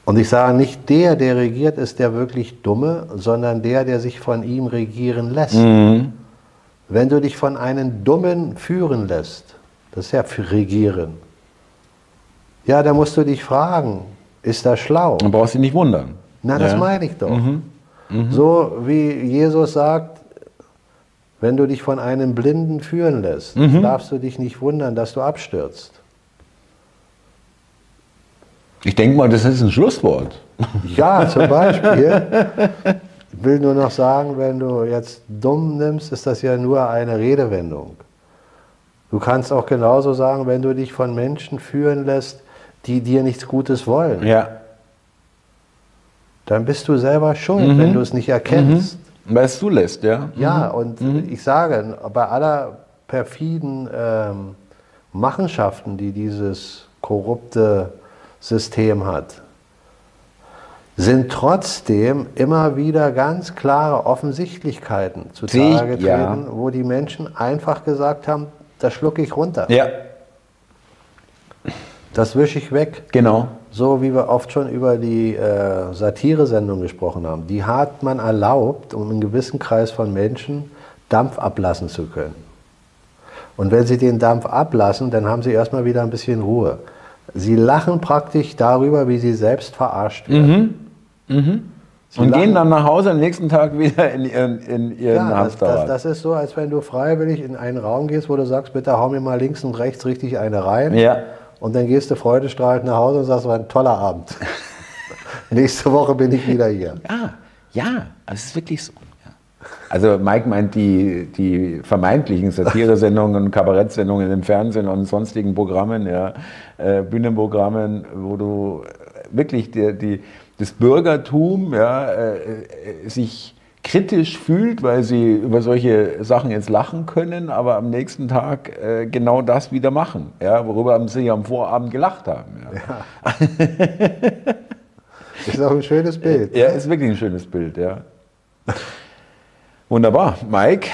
Und ich sage nicht der, der regiert, ist der wirklich Dumme, sondern der, der sich von ihm regieren lässt. Mhm. Wenn du dich von einem Dummen führen lässt, das ist ja für Regieren, ja, da musst du dich fragen, ist das schlau? Man braucht sich nicht wundern. Na, das Ja. Mhm. meine ich doch. So wie Jesus sagt, wenn du dich von einem Blinden führen lässt, Mhm. darfst du dich nicht wundern, dass du abstürzt. Ich denke mal, das ist ein Schlusswort. Ja, zum Beispiel. Ich will nur noch sagen, wenn du jetzt dumm nimmst, ist das ja nur eine Redewendung. Du kannst auch genauso sagen, wenn du dich von Menschen führen lässt, die dir nichts Gutes wollen. Ja. Dann bist du selber schuld, mhm. wenn du es nicht erkennst. Mhm. Weil es zulässt, ja. Ja, mhm. und mhm. ich sage, bei aller perfiden ähm, Machenschaften, die dieses korrupte System hat, sind trotzdem immer wieder ganz klare Offensichtlichkeiten zutage getreten, ja. wo die Menschen einfach gesagt haben, das schlucke ich runter. Ja. Das wische ich weg. Genau. So wie wir oft schon über die äh, Satire-Sendung gesprochen haben. Die hat man erlaubt, um einen gewissen Kreis von Menschen Dampf ablassen zu können. Und wenn sie den Dampf ablassen, dann haben sie erstmal wieder ein bisschen Ruhe. Sie lachen praktisch darüber, wie sie selbst verarscht werden. Mhm. Mhm. Und lachen. gehen dann nach Hause am nächsten Tag wieder in ihren, in ihren ja, Hamsterrad. Das, das, das, ist so, als wenn du freiwillig in einen Raum gehst, wo du sagst, bitte hau mir mal links und rechts richtig eine rein. Ja. Und dann gehst du freudestrahlend nach Hause und sagst, war ein toller Abend. Nächste Woche bin ich wieder hier. Ja, ja, es ist wirklich so. Also Mike meint die, die vermeintlichen Satire-Sendungen und Kabarettsendungen im Fernsehen und sonstigen Programmen, ja, äh, Bühnenprogrammen, wo du wirklich die, die, das Bürgertum ja, äh, äh, sich kritisch fühlt, weil sie über solche Sachen jetzt lachen können, aber am nächsten Tag äh, genau das wieder machen, ja, worüber sie am Vorabend gelacht haben. Ja. ja. das ist auch ein schönes Bild. Ja, ist wirklich ein schönes Bild, ja. Wunderbar. Mike,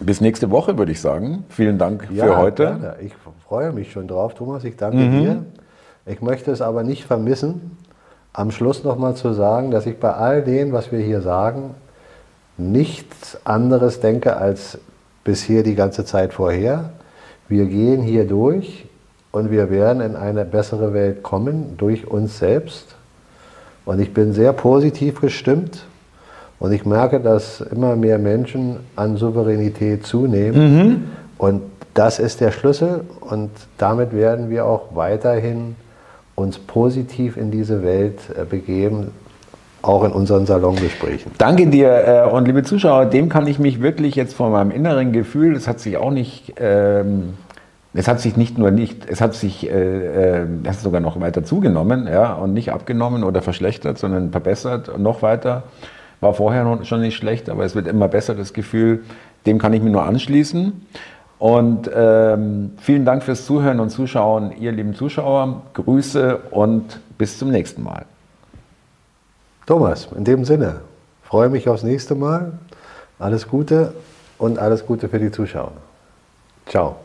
bis nächste Woche würde ich sagen. Vielen Dank ja, für heute. Gerne. Ich freue mich schon drauf, Thomas. Ich danke mhm. dir. Ich möchte es aber nicht vermissen, am Schluss nochmal zu sagen, dass ich bei all dem, was wir hier sagen, nichts anderes denke als bisher die ganze Zeit vorher. Wir gehen hier durch und wir werden in eine bessere Welt kommen durch uns selbst. Und ich bin sehr positiv gestimmt und ich merke, dass immer mehr Menschen an Souveränität zunehmen. Mhm. Und das ist der Schlüssel und damit werden wir auch weiterhin uns positiv in diese Welt äh, begeben, auch in unseren Salongesprächen. Danke dir äh, und liebe Zuschauer, dem kann ich mich wirklich jetzt von meinem inneren Gefühl, das hat sich auch nicht, ähm, es hat sich nicht nur nicht, es hat sich, äh, äh, das ist sogar noch weiter zugenommen, ja, und nicht abgenommen oder verschlechtert, sondern verbessert und noch weiter. War vorher schon nicht schlecht, aber es wird immer besser, das Gefühl, dem kann ich mir nur anschließen. Und ähm, vielen Dank fürs Zuhören und Zuschauen, ihr lieben Zuschauer. Grüße und bis zum nächsten Mal. Thomas, in dem Sinne, freue mich aufs nächste Mal. Alles Gute und alles Gute für die Zuschauer. Ciao.